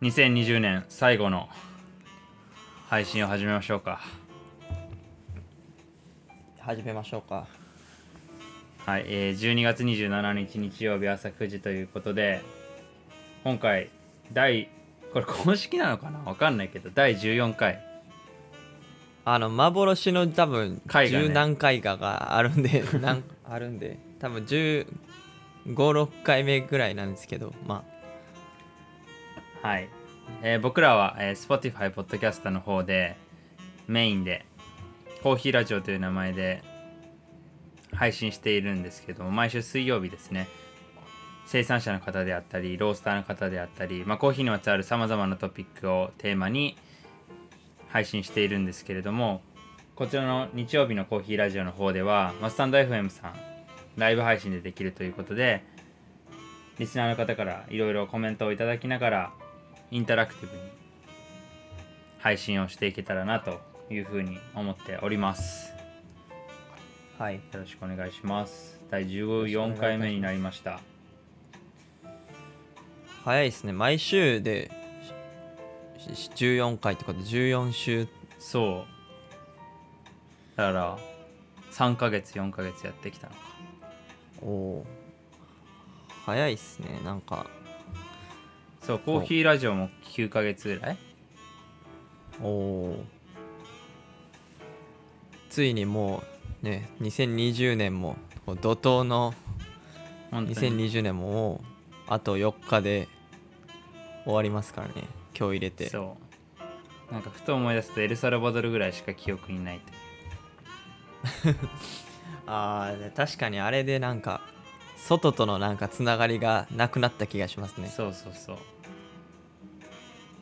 2020年最後の配信を始めましょうか。始めましょうか。はい、えー、12月27日日曜日朝9時ということで今回第これ公式なのかな？わかんないけど第14回。あの幻の多分絵画ね。十何回かがあるんで なんあるんで多分1 5 6回目ぐらいなんですけどまはい、えー僕らは、えー Spotify ポッドキャストの方でメインでコーヒーラジオという名前で配信しているんですけども毎週水曜日ですね。生産者の方であったりロースターの方であったり、まあ、コーヒーにまつわるさまざまなトピックをテーマに配信しているんですけれどもこちらの日曜日のコーヒーラジオの方では、まあ、スタンド FM さんライブ配信でできるということでリスナーの方からいろいろコメントをいただきながらインタラクティブに配信をしていけたらなというふうに思っております。あはい。よろしくお願いします。第14回目になりました。早いですね。毎週でしし14回とかで14週そう。だから3ヶ月4ヶ月やってきたのか。おお早いっすね。なんかそうコーヒーラジオも9ヶ月ぐらい。おおついにもうね2020年も怒涛の本当に。2020年ももうあと4日で終わりますからね今日入れて。そう。なんかふと思い出すとエルサルバドルぐらいしか記憶にないと。あー確かにあれでなんか外とのなんかつながりがなくなった気がしますね。そうそうそう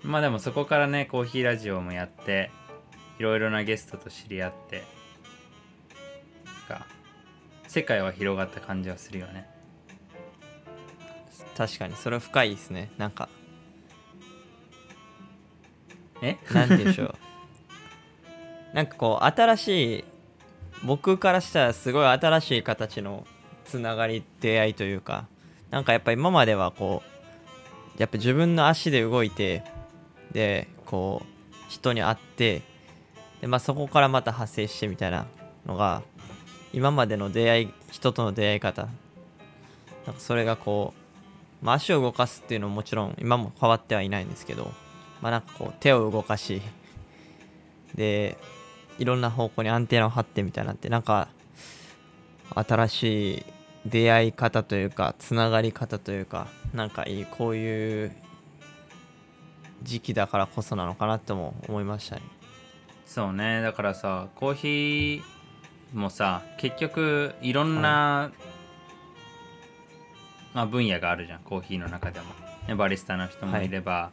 まあでもそこからねコーヒーラジオもやっていろいろなゲストと知り合ってか世界は広がった感じはするよね。確かにそれは深いですね。なんか。え？なんて言うんでしょう。なんかこう新しい僕からしたらすごい新しい形のつながり出会いというかなんかやっぱ今まではこうやっぱ自分の足で動いてでこう人に会ってで、まあ、そこからまた派生してみたいなのが今までの出会い人との出会い方。なんかそれがこう、まあ、足を動かすっていうのももちろん今も変わってはいないんですけどまあなんかこう手を動かしでいろんな方向にアンテナを張ってみたいなってなんか新しい出会い方というかつながり方というかなんかいいこういう時期だからこそなのかなとも思いましたね。そうね。だからさコーヒーもさ結局いろんな、まあ、分野があるじゃん。コーヒーの中でも、ね、バリスタの人もいれば、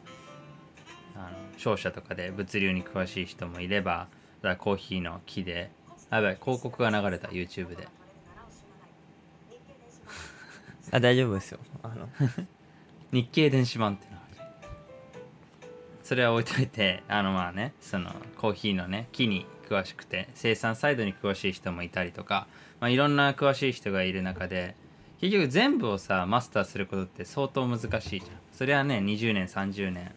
あの商社とかで物流に詳しい人もいればだコーヒーの木であやばい広告が流れた YouTube で。あ大丈夫ですよ。あの。日経電子版ってそれは置いといて あのまあねそのコーヒーのね木に詳しくて生産サイドに詳しい人もいたりとか、まあ、いろんな詳しい人がいる中で結局全部をさマスターすることって相当難しいじゃん。それはね20年30年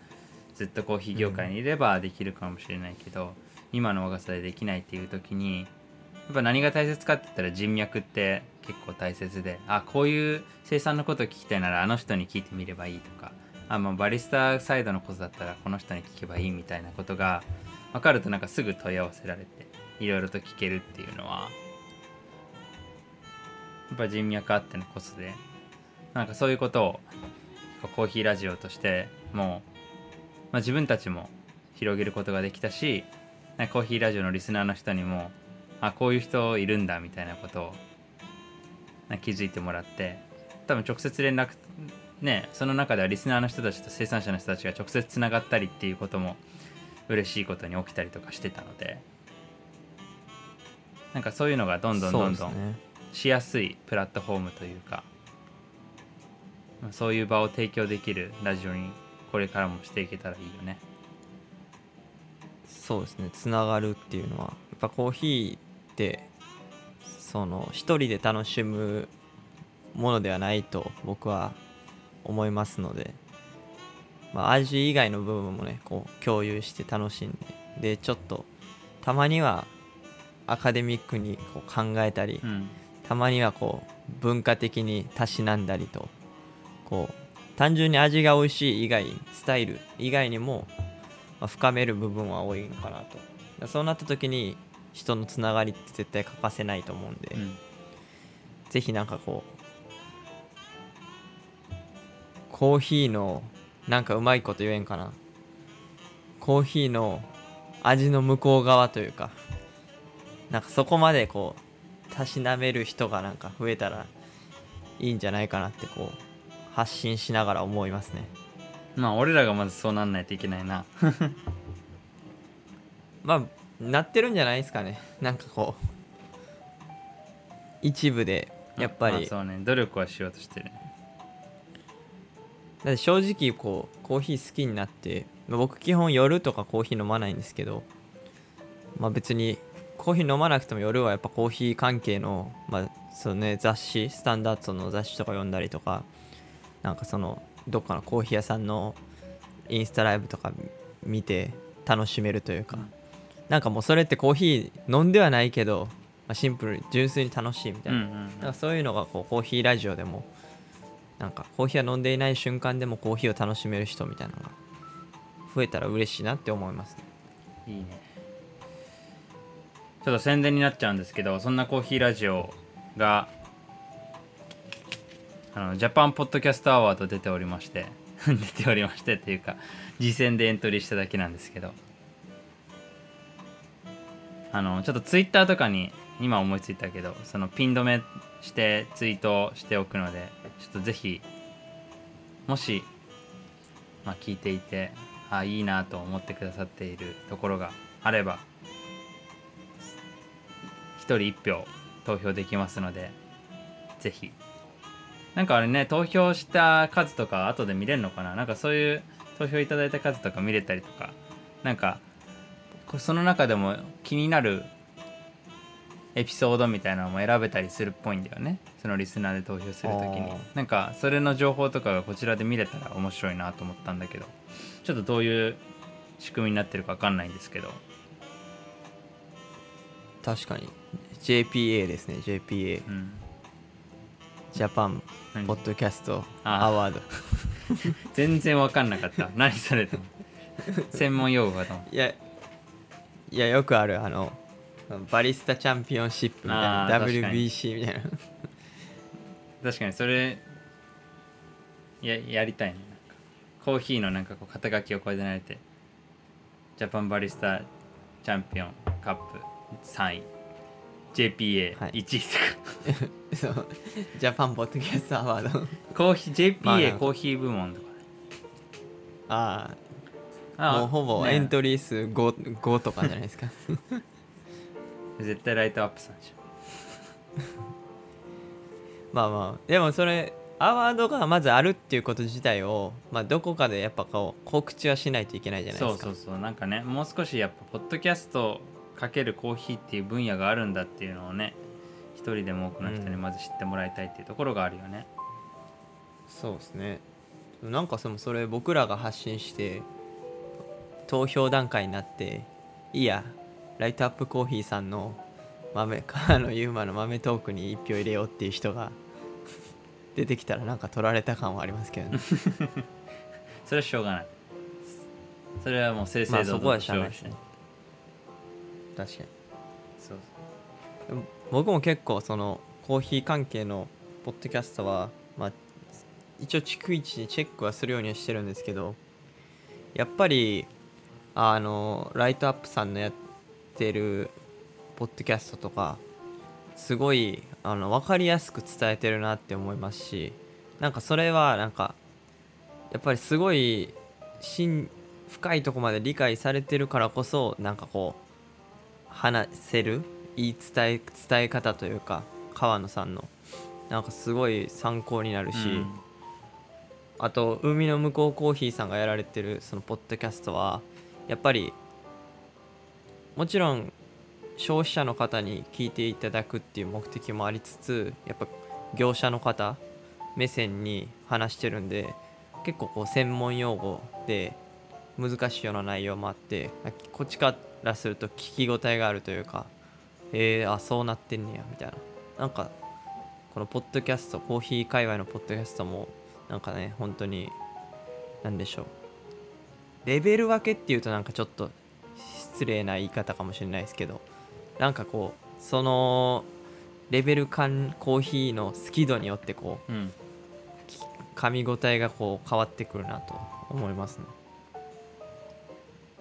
ずっとコーヒー業界にいればできるかもしれないけど、今の若さでできないっていう時にやっぱ何が大切かって言ったら人脈って結構大切であこういう生産のことを聞きたいならあの人に聞いてみればいいとか。あまあバリスタサイドのことだったらこの人に聞けばいいみたいなことが分かるとなんかすぐ問い合わせられていろいろと聞けるっていうのはやっぱ人脈あってのこそでなんかそういうことをコーヒーラジオとしてもう、まあ、自分たちも広げることができたしコーヒーラジオのリスナーの人にもあこういう人いるんだみたいなことを気づいてもらって多分直接連絡ねその中ではリスナーの人たちと生産者の人たちが直接つながったりっていうことも嬉しいことに起きたりとかしてたのでなんかそういうのがどんどんどんどんしやすいプラットフォームというかまあそういう場を提供できるラジオにこれからもしていけたらいいよね。そうですね。つながるっていうのはやっぱコーヒーってその一人で楽しむものではないと僕は思いますので、まあ、味以外の部分もねこう共有して楽しんででちょっとたまにはアカデミックにこう考えたり、うん。たまにはこう文化的にたしなんだりとこう単純に味が美味しい以外スタイル以外にも、まあ深める部分は多いのかなと。だそうなった時に人のつながりって絶対欠かせないと思うんで、うん。ぜひなんかこうコーヒーのなんかうまいこと言えんかな。コーヒーの味の向こう側というかなんかそこまでこうたしなめる人がなんか増えたらいいんじゃないかなってこう発信しながら思いますね。まあ俺らがまずそうなんないといけないな。まあなってるんじゃないですかね。なんかこう一部でやっぱりまあそうね。努力はしようとしてる。ねだって正直こうコーヒー好きになってまあ僕基本夜とかコーヒー飲まないんですけどまあ別にコーヒー飲まなくても夜はやっぱコーヒー関係の、まあそうね、雑誌スタンダードの雑誌とか読んだりとかなんかそのどっかのコーヒー屋さんのインスタライブとか見て楽しめるというか、なんかもうそれってコーヒー飲んではないけど、まあ、シンプルに純粋に楽しいみたいな、うんうんなん。かそういうのがこうコーヒーラジオでもなんかコーヒーは飲んでいない瞬間でもコーヒーを楽しめる人みたいなのが増えたら嬉しいなって思いますね。いいね。ちょっと宣伝になっちゃうんですけどそんなコーヒーラジオがあのジャパンポッドキャストアワード出ておりまして 出ておりましてっていうか次戦でエントリーしただけなんですけど。あのちょっとツイッターとかに今思いついたけどそのピン止めしてツイートしておくのでちょっとぜひもし、まあ、聞いていてあいいなと思ってくださっているところがあれば1人1票投票できますのでぜひ。なんかあれね投票した数とか後で見れるのかな？なんかそういう投票いただいた数とか見れたりとかなんかその中でも気になるエピソードみたいなのも選べたりするっぽいんだよね。そのリスナーで投票するときになんかそれの情報とかがこちらで見れたら面白いなと思ったんだけど。ちょっとどういう仕組みになってるか分かんないんですけど。確かに。JPA ですね JPA うん。ジャパン何？ポッドキャストあアワード。全然分かんなかった。何それと。思って専門用語かといやいやよくあるあのバリスタチャンピオンシップみたいな WBC みたいな。確かにそれややりたいね。なんかコーヒーのなんかこう肩書きをこれで慣れてジャパンバリスタチャンピオンカップ3位。JPA1 はい。位とか、そう。ジャパンポッドキャストアワード。コーヒー JPA、まあなんか。コーヒー部門とか。あああもうほぼねエントリー数 5, 5とかじゃないですか絶対ライトアップさんでし まあまあでもそれアワードがまずあるっていうこと自体を、まあ、どこかでやっぱこう告知はしないといけないじゃないですか。ょそうそうそう。なんかねもう少しやっぱポッドキャストかけるコーヒーっていう分野があるんだっていうのをね一人でも多くの人にまず知ってもらいたいっていうところがあるよね、そうですね。なんかそのそれ僕らが発信して投票段階になっていいやライトアップコーヒーさんの豆川野ゆうまの豆トークに1票入れようっていう人が出てきたらなんか取られた感はありますけどね。それはしょうがない。それはもう正々堂まあそこは々としないですね。確かに。そう。でも僕も結構そのコーヒー関係のポッドキャストは、まあ、一応逐一チェックはするようにはしてるんですけどやっぱりあのライトアップさんのやってるポッドキャストとかすごいあの分かりやすく伝えてるなって思いますしなんかそれはなんかやっぱりすごい深深いとこまで理解されてるからこそなんかこう話せる言い伝え伝え方というか川野さんのなんかすごい参考になるし、うん。あと海の向こうコーヒーさんがやられてるそのポッドキャストはやっぱりもちろん消費者の方に聞いていただくっていう目的もありつつやっぱ業者の方目線に話してるんで結構こう専門用語で難しいような内容もあってこっちからすると聞き応えがあるというかえー、あそうなってんねやみたいな。なんかこのポッドキャストコーヒー界隈のポッドキャストもなんかね本当に何でしょう。レベル分けっていうとなんかちょっと失礼な言い方かもしれないですけどなんかこうそのレベル感コーヒーの好き度によってこう、うん、噛み応えがこう変わってくるなと思います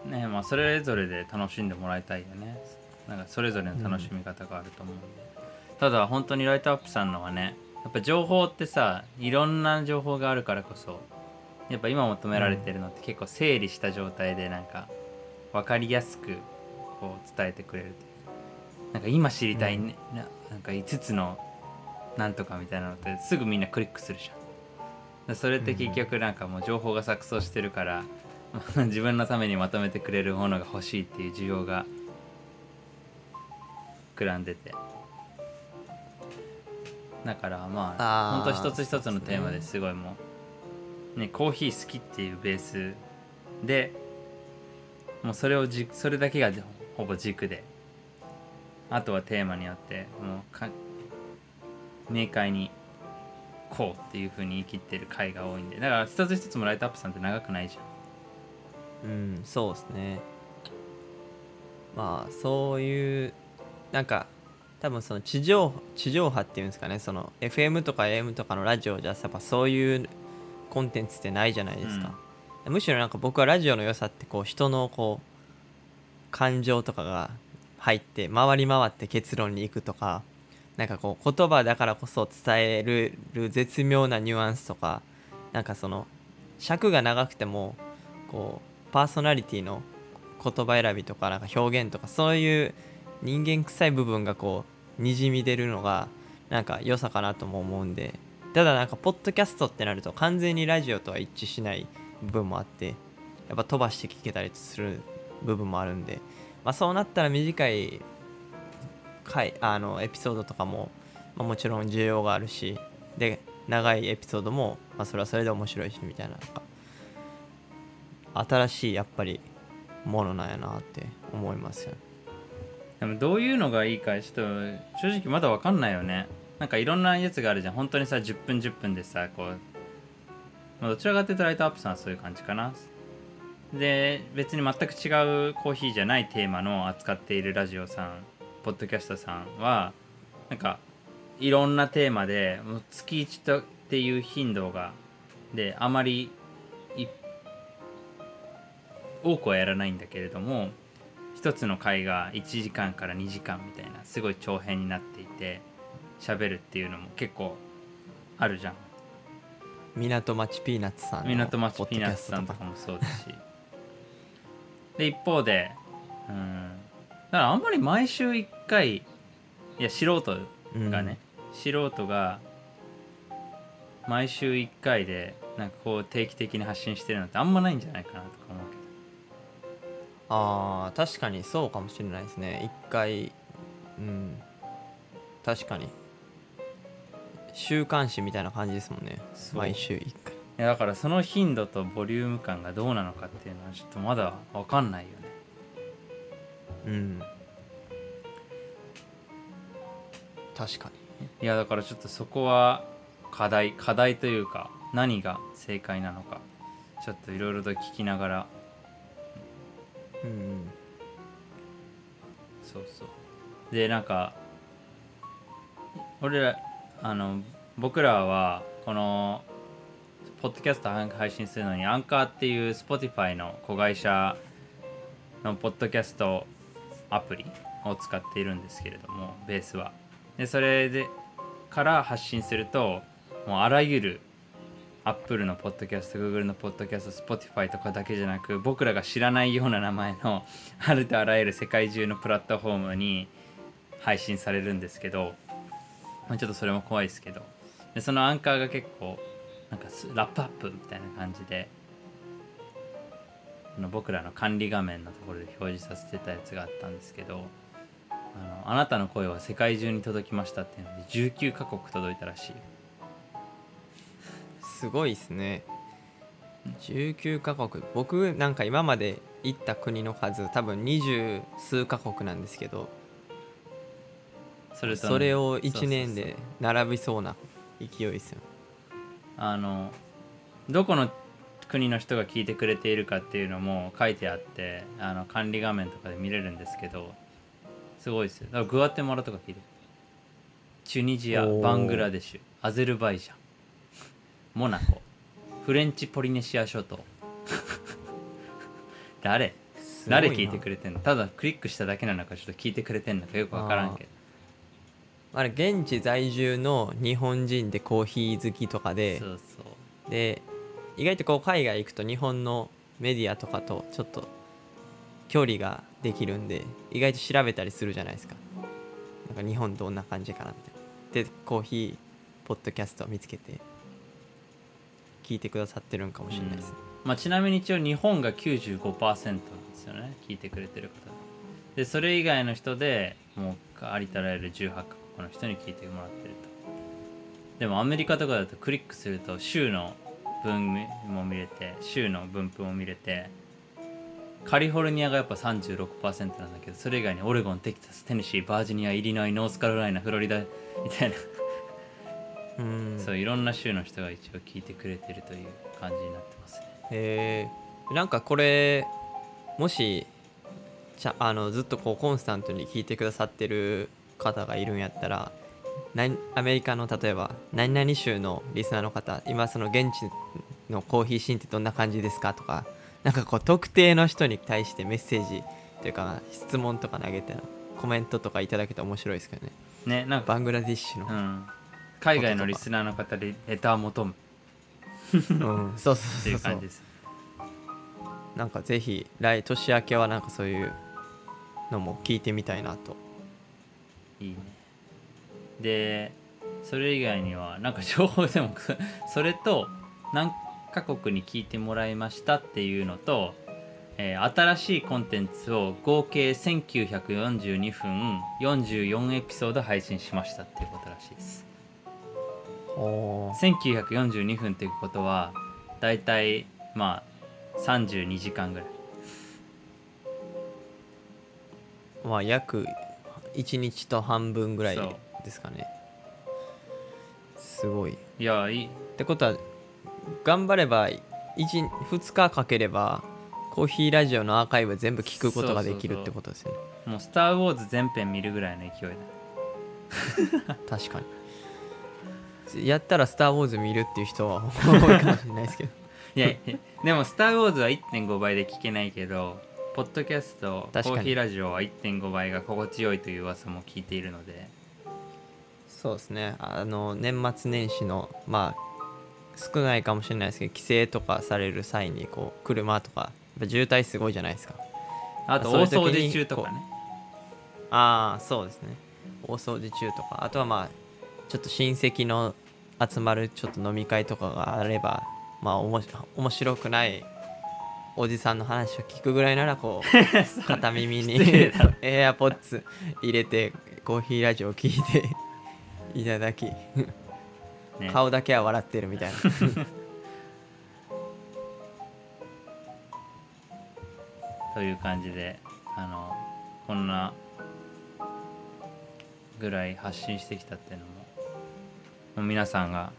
ね。ねまあそれぞれで楽しんでもらいたいよね。なんかそれぞれの楽しみ方があると思うんで、うん、ただ本当にライトアップさんのはねやっぱ情報ってさいろんな情報があるからこそやっぱ今求められてるのって結構整理した状態でなんか分かりやすくこう伝えてくれるなんか今知りたい、ね、うん、なんか5つのなんとかみたいなのってすぐみんなクリックするじゃん。それって結局なんかもう情報が錯綜してるから 自分のためにまとめてくれるものが欲しいっていう需要が膨らんでて。だからまあほんと一つ一つのテーマですごいもうねコーヒー好きっていうベースでもうそれをじそれだけがほぼ軸で。あとはテーマによってもうか明快にこうっていうふうに言い切ってる回が多いんで。だから一つ一つもライトアップさんって長くないじゃん。うんそうですね。まあそういうなんか多分その地上地上波っていうんですかね。その FM とか AM とかのラジオじゃやっぱそういうコンテンツってないじゃないですか、うん、むしろなんか僕はラジオの良さってこう人のこう感情とかが入って回り回って結論に行くとかなんかこう言葉だからこそ伝える絶妙なニュアンスとかなんかその尺が長くてもこうパーソナリティの言葉選びとかなんか表現とかそういう人間臭い部分がこうにじみ出るのがなんか良さかなとも思うんでただなんかポッドキャストってなると完全にラジオとは一致しない分もあってやっぱ飛ばして聞けたりする部分もあるんで、まあ、そうなったら短い回あのエピソードとかも、まあ、もちろん需要があるしで長いエピソードも、まあ、それはそれで面白いしみたいな新しいやっぱりものなんやなって思いますよ。ねでもどういうのがいいかちょっと正直まだ分かんないよね。なんかいろんなやつがあるじゃん。本当にさ10分10分でさこう、まあ、どちらかというとライトアップさんはそういう感じかな。で別に全く違うコーヒーじゃないテーマの扱っているラジオさんポッドキャストさんはなんかいろんなテーマでもう月1とっていう頻度がであまり多くはやらないんだけれども一つの回が1時間から2時間みたいなすごい長編になっていて喋るっていうのも結構あるじゃん。港町ピーナッツさん港町ピーナッツさんとかもそうですしで一方でうんだからあんまり毎週1回いや素人がね、うん、素人が毎週1回でなんかこう定期的に発信してるのってあんまないんじゃないかなとか思うけど。あー確かにそうかもしれないですね。一回うん。確かに週刊誌みたいな感じですもんね。毎週1回。いやだからその頻度とボリューム感がどうなのかっていうのはちょっとまだ分かんないよね。うん。確かにいやだからちょっとそこは課題課題というか何が正解なのかちょっといろいろと聞きながら。うん。そうそう。でなんか俺らあの僕らはこのポッドキャスト配信するのにアンカーっていう Spotify の子会社のポッドキャストアプリを使っているんですけれどもベースは。でそれでから発信するともうあらゆるアップルのポッドキャスト、Google のポッドキャスト、Spotify とかだけじゃなく、僕らが知らないような名前のあるとあらゆる世界中のプラットフォームに配信されるんですけど、まあ、ちょっとそれも怖いですけど、でそのアンカーが結構、なんかラップアップみたいな感じで、の僕らの管理画面のところで表示させてたやつがあったんですけど、あのあなたの声は世界中に届きましたっていうので19カ国届いたらしい。すごいですね。19カ国。僕なんか今まで行った国の数多分二十数カ国なんですけどそれとそれを1そうそうそう。年で並びそうな勢いですよ。あのどこの国の人が聞いてくれているかっていうのも書いてあってあの管理画面とかで見れるんですけどすごいですよ。だからグアテマラとか聞いて。チュニジアバングラデシュアゼルバイジャンモナコフレンチポリネシア諸島。誰？誰聞いてくれてんの？ただクリックしただけなのかちょっと聞いてくれてんのかよくわからんけどあれ現地在住の日本人でコーヒー好きとかでそうそう。で意外とこう海外行くと日本のメディアとかとちょっと距離ができるんで意外と調べたりするじゃないですか。なんか日本どんな感じかなみたいな。でコーヒーポッドキャストを見つけて聞いてくださってるんかもしれないです、まあ、ちなみに一応日本が95%なんですよね。聞いてくれてる方。でそれ以外の人でもうありとあらゆる18カ国の人に聞いてもらってると。でもアメリカとかだとクリックすると州の分も見れて州の分布も見れてカリフォルニアがやっぱ36%なんだけどそれ以外にオレゴンテキサステネシーバージニアイリノイノースカロライナフロリダみたいな。うん。そういろんな州の人が一応聞いてくれてるという感じになってますね。へえなんかこれもしちゃあのずっとこうコンスタントに聞いてくださってる方がいるんやったら何アメリカの例えば何々州のリスナーの方今その現地のコーヒーシーンってどんな感じですかとかなんかこう特定の人に対してメッセージというか質問とか投げてコメントとかいただけたら面白いですけどね。ねなんかバングラディッシュの、うん、海外のリスナーの方でレター求む。うん、そうそそうそう。いうう感じです。なんかぜひ来年明けはなんかそういうのも聞いてみたいなといいね。でそれ以外にはなんか情報でも それと何カ国に聞いてもらいましたっていうのと、えー新しいコンテンツを合計1942分44エピソード配信しましたっていうことらしいです。お1942分っていうことはだいたいまあ32時間ぐらい。まあ約1日と半分ぐらいですかね。すごい。っいやいい。てことは頑張れば2日かければコーヒーラジオのアーカイブ全部聞くことができるってことですよね。もう「スター・ウォーズ」全編見るぐらいの勢いだ。確かに。やったら「スター・ウォーズ」見るっていう人は多いかもしれないですけど。いやいやでも「スター・ウォーズ」は1.5倍で聞けないけどポッドキャストコーヒーラジオは1.5倍が心地よいという噂も聞いているので。そうですね。あの年末年始のまあ少ないかもしれないですけど帰省とかされる際にこう車とか渋滞すごいじゃないですか。あと大掃除中とかね。ああそうですね。大掃除中とか。あとはまあちょっと親戚の集まるちょっと飲み会とかがあればまあおもし面白くないおじさんの話を聞くぐらいならこう 片耳にエアポッツ入れてコーヒーラジオを聞いて いただきね。顔だけは笑ってるみたいな。という感じであのこんなぐらい発信してきたっていうのももう皆さんが、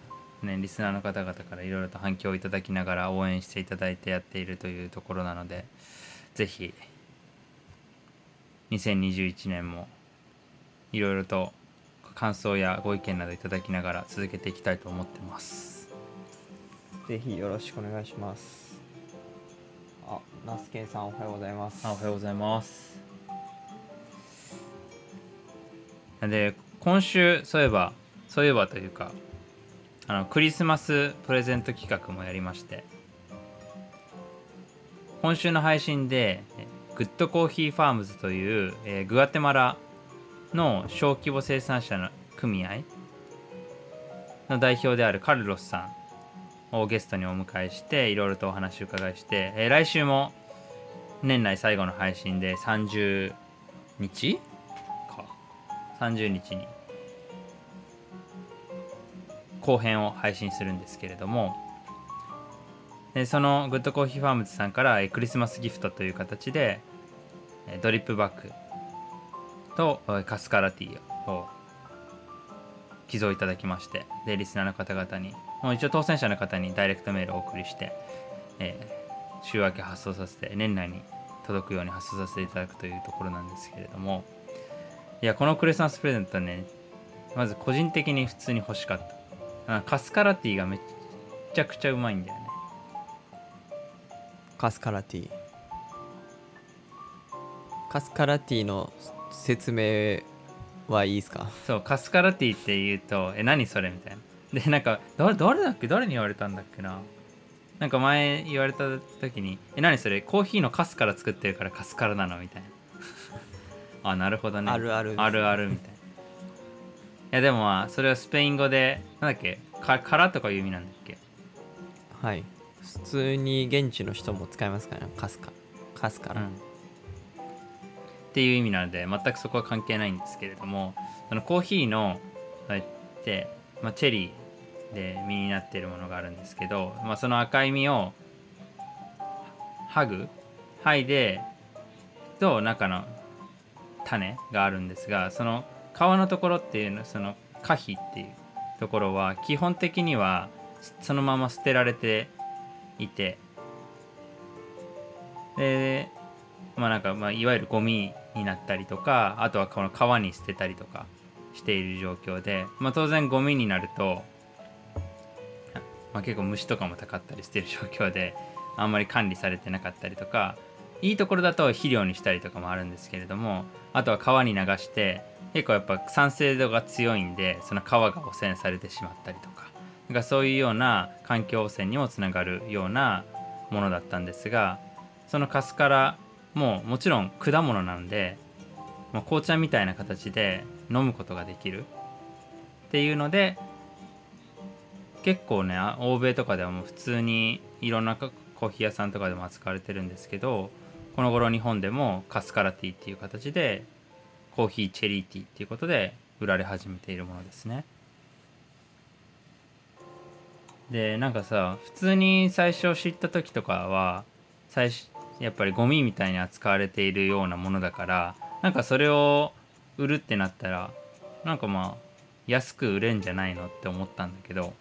ね、リスナーの方々からいろいろと反響をいただきながら応援していただいてやっているというところなのでぜひ2021年もいろいろと感想やご意見などいただきながら続けていきたいと思ってます。ぜひよろしくお願いします。あナスケンさんおはようございます。あおはようございます。で今週そういえばそういえばというかあのクリスマスプレゼント企画もやりまして。今週の配信でグッドコーヒーファームズという、えーグアテマラの小規模生産者の組合の代表であるカルロスさんをゲストにお迎えしていろいろとお話を伺いして、えー来週も年内最後の配信で30日？か。30日に後編を配信するんですけれどもでそのグッドコーヒーファームズさんからクリスマスギフトという形でドリップバッグとカスカラティを寄贈いただきましてでリスナーの方々にもう一応当選者の方にダイレクトメールをお送りして、えー週明け発送させて年内に届くように発送させていただくというところなんですけれどもいやこのクリスマスプレゼントねまず個人的に普通に欲しかった。あカスカラティーがめっちゃくちゃうまいんだよね。カスカラティ。カスカラティの説明はいいですか？そうカスカラティーって言うと「え何それ?」みたいな。でなんか誰誰だっけ？誰に言われたんだっけな？なんか前言われた時に「え何それ？コーヒーのカスから作ってるからカスカラなの?」みたいな。あなるほどね。あるあるあるあるみたいな。いやでもまあそれはスペイン語でなんだっけ？かからとかいう意味なんだっけ？はい。普通に現地の人も使いますからねカスカカスカラ、うん。っていう意味なので全くそこは関係ないんですけれどもそのコーヒーのこうやって、まあ、チェリーで実になっているものがあるんですけど、まあ、その赤い実を剥ぐ剥いでと中の種があるんですがその皮のところっていうのその果皮っていうところは基本的にはそのまま捨てられていてでまあなんかまあいわゆるゴミになったりとかあとはこの川に捨てたりとかしている状況で、まあ、当然ゴミになると、まあ、結構虫とかもたかったりしてる状況であんまり管理されてなかったりとかいいところだと肥料にしたりとかもあるんですけれどもあとは川に流して結構やっぱ酸性度が強いんでその川が汚染されてしまったりとか。なんかそういうような環境汚染にもつながるようなものだったんですがそのカスカラももちろん果物なんで、まあ、紅茶みたいな形で飲むことができる。っていうので結構ね欧米とかではもう普通にいろんなコーヒー屋さんとかでも扱われてるんですけどこの頃日本でもカスカラティーっていう形でコーヒーチェリーティーっていうことで売られ始めているものですね。でなんかさ普通に最初知った時とかは最初やっぱりゴミみたいに扱われているようなものだからなんかそれを売るってなったらなんかまあ安く売れんじゃないのって思ったんだけど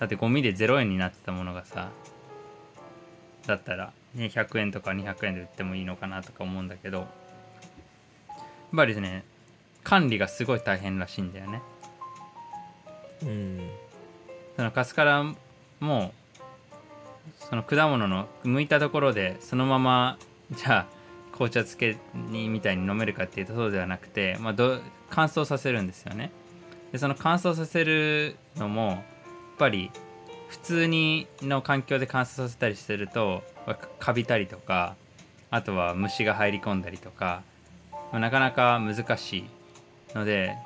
だってゴミで0円になってたものがさだったら、ね、100円とか200円で売ってもいいのかなとか思うんだけど。やっぱりね管理がすごい大変らしいんだよね。うん。そのカスカラもその果物の剥いたところでそのままじゃあ紅茶漬けにみたいに飲めるかっていうとそうではなくて、まあ、ど乾燥させるんですよね。でその乾燥させるのもやっぱり普通にの環境で乾燥させたりするとまあカビたりとかあとは虫が入り込んだりとか、なかなか難しいので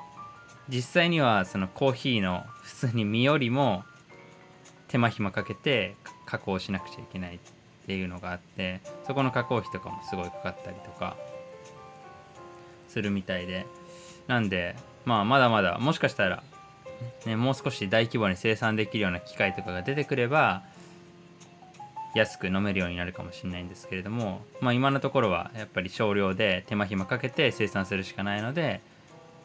実際にはそのコーヒーの普通に実よりも手間暇かけて加工しなくちゃいけないっていうのがあってそこの加工費とかもすごいかかったりとかするみたいで。なんでまあまだまだもしかしたら、ね、もう少し大規模に生産できるような機械とかが出てくれば安く飲めるようになるかもしれないんですけれども、まあ、今のところはやっぱり少量で手間暇かけて生産するしかないので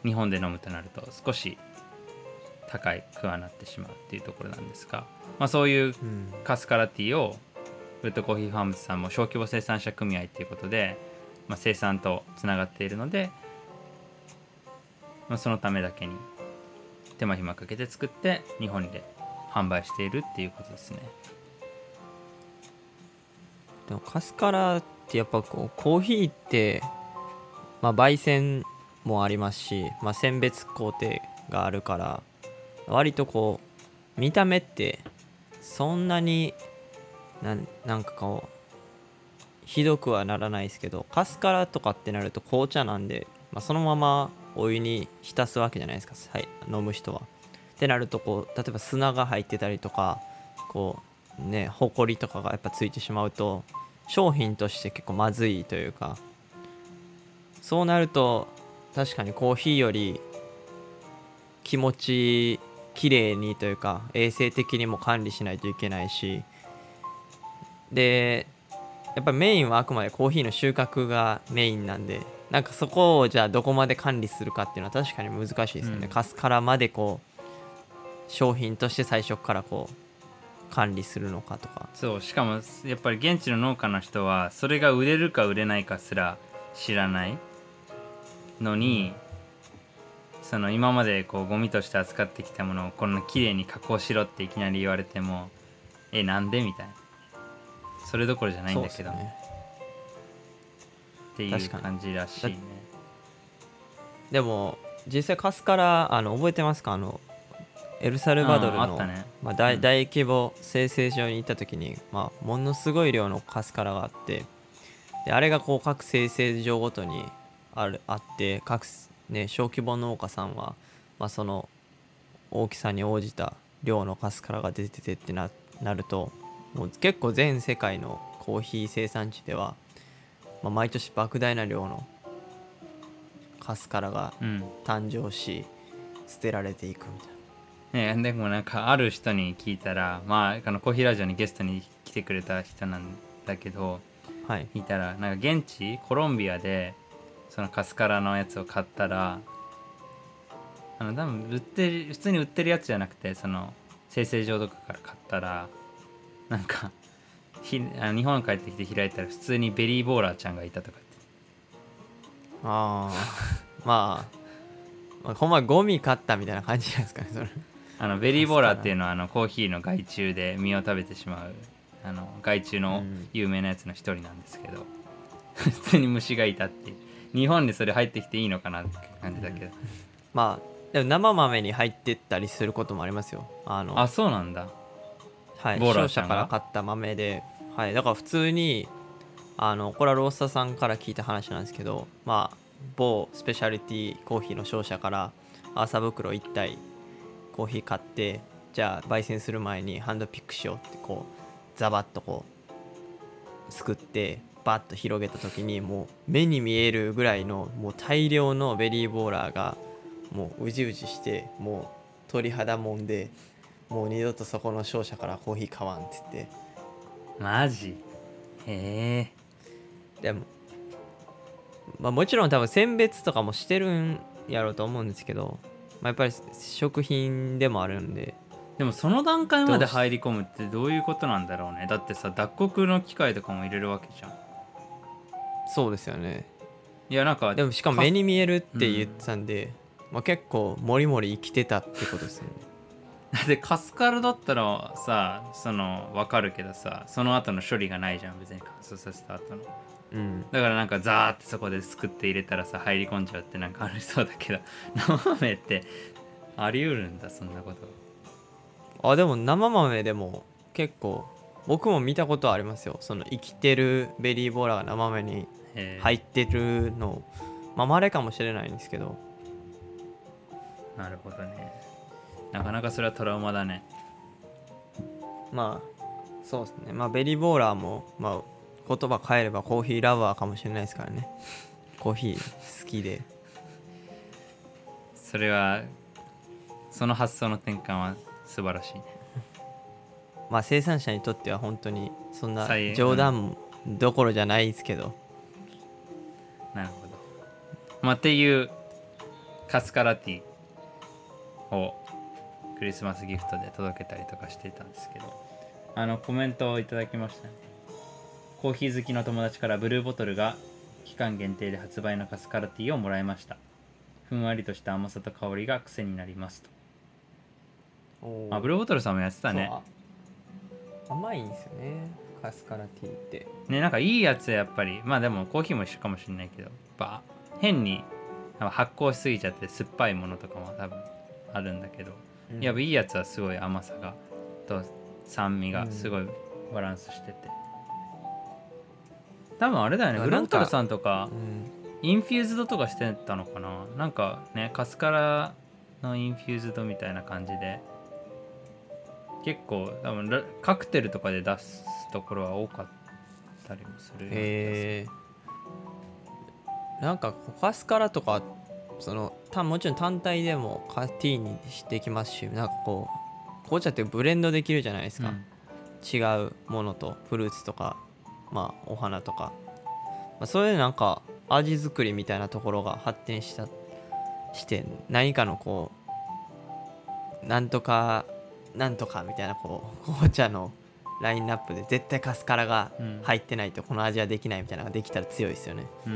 日本で飲むとなると少し高くはなってしまうっていうところなんですが、まあ、そういううんカスカラティをウッドコーヒーファームズさんも小規模生産者組合ということで、まあ、生産とつながっているので、まあ、そのためだけに手間暇かけて作って日本で販売しているっていうことですね。でもカスカラってやっぱこうコーヒーって、まあ、焙煎もありますし、まあ、選別工程があるから割とこう見た目ってそんなになんなんかこうひどくはならないですけどカスカラとかってなると紅茶なんで、まあ、そのままお湯に浸すわけじゃないですか、はい、飲む人は。ってなるとこう例えば砂が入ってたりとかこうねほこりとかがやっぱついてしまうと商品として結構まずいというかそうなると確かにコーヒーより気持ち綺麗にというか衛生的にも管理しないといけないしでやっぱメインはあくまでコーヒーの収穫がメインなんでなんかそこをじゃあどこまで管理するかっていうのは確かに難しいですよね、うん。カスカラまでこう商品として最初からこう管理するのかとか。そうしかもやっぱり現地の農家の人はそれが売れるか売れないかすら知らないのに、その今までこうゴミとして扱ってきたものをこんな綺麗に加工しろっていきなり言われてもえなんでみたいな。それどころじゃないんだけど、ね。っていう感じらしいね。でも実際カスカラあの覚えてますか？あのエルサルバドルの、ね。まあ、大うん。大規模生成場に行った時に、まあ、ものすごい量のカスカラがあってであれがこう各生成場ごとにあるあって各、ね、小規模農家さんは、まあ、その大きさに応じた量のカスカラが出ててってななるともう結構全世界のコーヒー生産地では、まあ、毎年莫大な量のカスカラがうん。誕生し捨てられていくみたいな。ね、でもなんかある人に聞いたらまああのコーヒーラジオにゲストに来てくれた人なんだけどはい、聞いたらなんか現地コロンビアでそのカスカラのやつを買ったらあの多分売ってる普通に売ってるやつじゃなくてその生成場とかから買ったらなんかひあの日本帰ってきて開いたら普通にベリーボーラーちゃんがいたとかああまあ、まあ、ほんまゴミ買ったみたいな感じなんですかねそれあのベリーボーラーっていうのはあのコーヒーの害虫で実を食べてしまうあの害虫のうん。有名なやつの一人なんですけど、普通に虫がいたっていう。日本でそれ入ってきていいのかなって感じだけど、まあでも生豆に入ってったりすることもありますよ。あのあそうなんだ。はい、ボーラー商社から買った豆で、はい、だから普通にあのこれはロースターさんから聞いた話なんですけどまあ某スペシャリティコーヒーの商社から朝袋1体コーヒー買ってじゃあ焙煎する前にハンドピックしようってこうザバッとこうすくってバッと広げた時にもう目に見えるぐらいのもう大量のベリーボーラーがもううじうじしてもう鳥肌もんでもう二度とそこの商社からコーヒー買わんって言って。マジ？へえ。でも、まあ、もちろん多分選別とかもしてるんやろうと思うんですけど、まあ、やっぱり食品でもあるんで。でもその段階まで入り込むってどういうことなんだろうね。だってさ脱穀の機械とかも入れるわけじゃん。そうですよね。いやなんかでもしかも目に見えるって言ってたんで、まあ、結構モリモリ生きてたってことですよね。だってカスカルだったらさその分かるけどさその後の処理がないじゃん別に乾燥させた後のうん。だからなんかザーってそこですくって入れたらさ入り込んじゃうってなんかありそうだけど 生豆ってあり得るんだそんなこと。あでも生豆でも結構僕も見たことありますよ。その生きてるベリーボーラーが生豆に入ってるのまあ稀かもしれないんですけど。なるほどね。なかなかそれはトラウマだね。まあそうですね。まあベリーボーラーもまあ言葉変えればコーヒーラバーかもしれないですからね。コーヒー好きで。それはその発想の転換は素晴らしいね。まあ生産者にとっては本当にそんな冗談どころじゃないですけど、なるほど。まあっていうカスカラティをクリスマスギフトで届けたりとかしていたんですけどあのコメントをいただきましたねコーヒー好きの友達からブルーボトルが期間限定で発売のカスカラティをもらいました。ふんわりとした甘さと香りが癖になりますと。あブルーボトルさんもやってたね。甘いんですよね。カスカラティーって。ねなんかいいやつはやっぱり。まあでもコーヒーも一緒かもしれないけど。やっぱ変に発酵しすぎちゃって酸っぱいものとかも多分あるんだけど、やっぱいいやつはすごい甘さがと酸味がすごいバランスしてて、多分あれだよねあブルーボトルさんとかうん。 infused とかしてたのかな。なんかねカスカラの infused みたいな感じで。結構多分ラカクテルとかで出すところは多かったりもするへえなんかカスカラとかそのたもちろん単体でもティーにできますしなんかこう紅茶ってブレンドできるじゃないですか、うん。違うものとフルーツとかまあお花とか、まあ、それでなんか味作りみたいなところが発展したして何かのこうなんとかなんとかみたいなこう紅茶のラインナップで絶対カスカラがうん。入ってないとこの味はできないみたいなのができたら強いですよね。うんう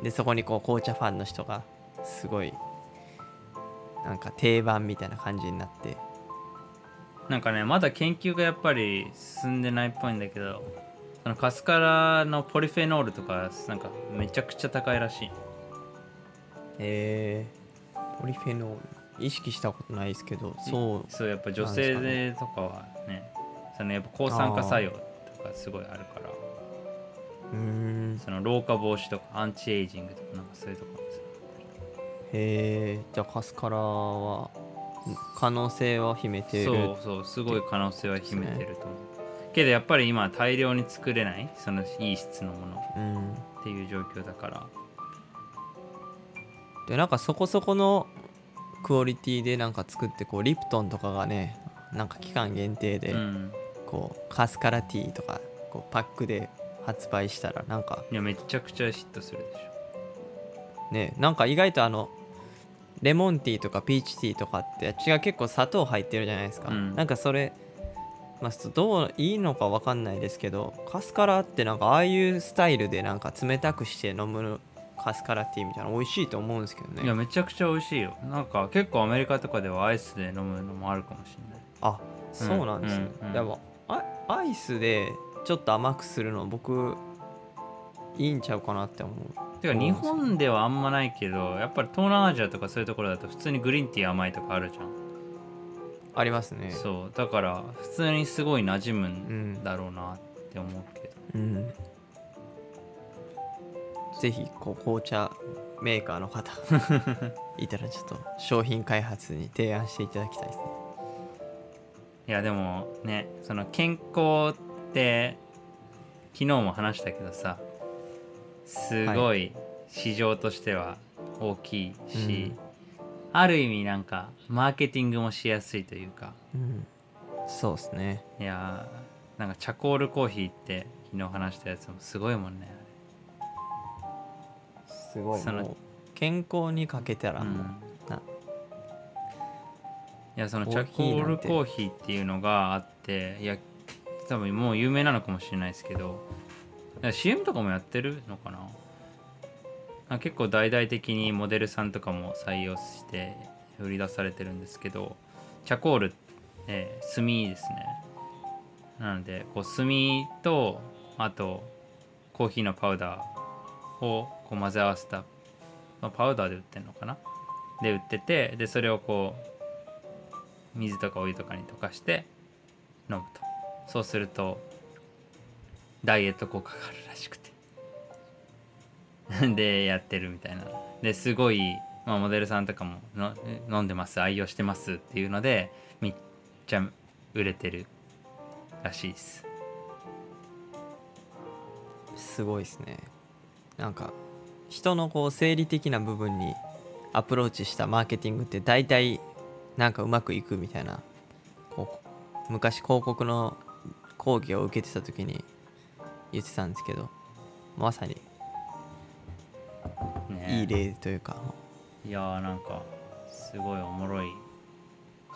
んでそこにこう紅茶ファンの人がすごいなんか定番みたいな感じになって。なんかねまだ研究がやっぱり進んでないっぽいんだけどそのカスカラのポリフェノールとかなんかめちゃくちゃ高いらしい。えー、ポリフェノール。意識したことないですけどそう。そうやっぱ女性でとかはねそのやっぱ抗酸化作用とかすごいあるから。うーん。その老化防止とかアンチエイジングとかなんかそういうとこへえじゃあカスカラは可能性は秘めてる。そうそうすごい可能性は秘めてると思うけどやっぱり今大量に作れないそのいい質のもの。うんっていう状況だから。でなんかそこそこのクオリティでなんか作ってこうリプトンとかがねなんか期間限定でうん。こうカスカラティーとかこうパックで発売したらなんかいやめちゃくちゃ嫉妬するでしょ。ねなんか意外とあのレモンティーとかピーチティーとかって違う結構砂糖入ってるじゃないですか、うん。なんかそれまあどういいのか分かんないですけどカスカラってなんかああいうスタイルでなんか冷たくして飲むカスカラティーみたいなの美味しいと思うんですけどね。いやめちゃくちゃ美味しいよ。なんか結構アメリカとかではアイスで飲むのもあるかもしれない。あそうなんですね、うんうん。でもあアイスでちょっと甘くするの僕いいんちゃうかなって思う。てか日本ではあんまないけどやっぱり東南アジアとかそういうところだと普通にグリーンティー甘いとかあるじゃんありますね。そう。だから普通にすごい馴染むうん。んだろうなって思うけど。うん。ぜひこう紅茶メーカーの方 いたらちょっと商品開発に提案していただきたいですね。いやでもねその健康って昨日も話したけどさすごい市場としては大きいし、ある意味なんかマーケティングもしやすいというか。うん。そうですね。いやーなんかチャコールコーヒーって昨日話したやつもすごいもんねすごい。その健康にかけたらうん。もう、な。いやそのチャコールコーヒーっていうのがあっていや多分もう有名なのかもしれないですけど CM とかもやってるのかな？あ結構大々的にモデルさんとかも採用して売り出されてるんですけどチャコール、えー炭ですね。なのでこう炭とあとコーヒーのパウダーをこう混ぜ合わせた、まあ、パウダーで売ってるのかな？で売っててでそれをこう水とかお湯とかに溶かして飲むと。そうするとダイエット効果があるらしくて。でやってるみたいな。ですごい、まあ、モデルさんとかもの飲んでます愛用してますっていうのでめっちゃ売れてるらしいです。すごいですね。なんか人のこう生理的な部分にアプローチしたマーケティングって大体なんかうまくいくみたいな。こう昔広告の講義を受けてた時に言ってたんですけどまさにいい例というか、いやーなんかすごいおもろい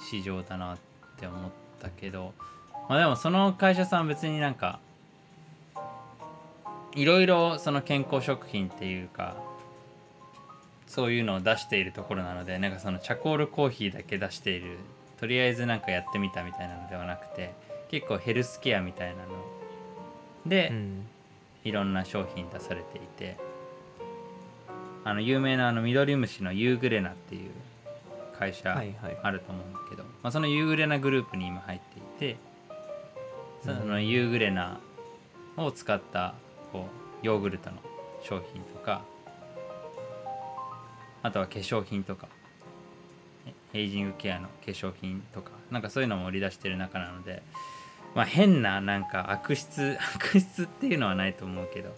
市場だなって思ったけど。まあでもその会社さん別になんかいろいろその健康食品っていうかそういうのを出しているところなのでなんかそのチャコールコーヒーだけ出しているとりあえずなんかやってみたみたいなのではなくて結構ヘルスケアみたいなの。で、うん、いろんな商品出されていてあの有名なあの緑虫のユーグレナっていう会社はいはい。あると思うんだけど、まあ、そのユーグレナグループに今入っていてそのユーグレナを使ったこうヨーグルトの商品とかあとは化粧品とかエイジングケアの化粧品とかなんかそういうのも売り出してる中なのでまあ変ななんか悪質悪質っていうのはないと思うけど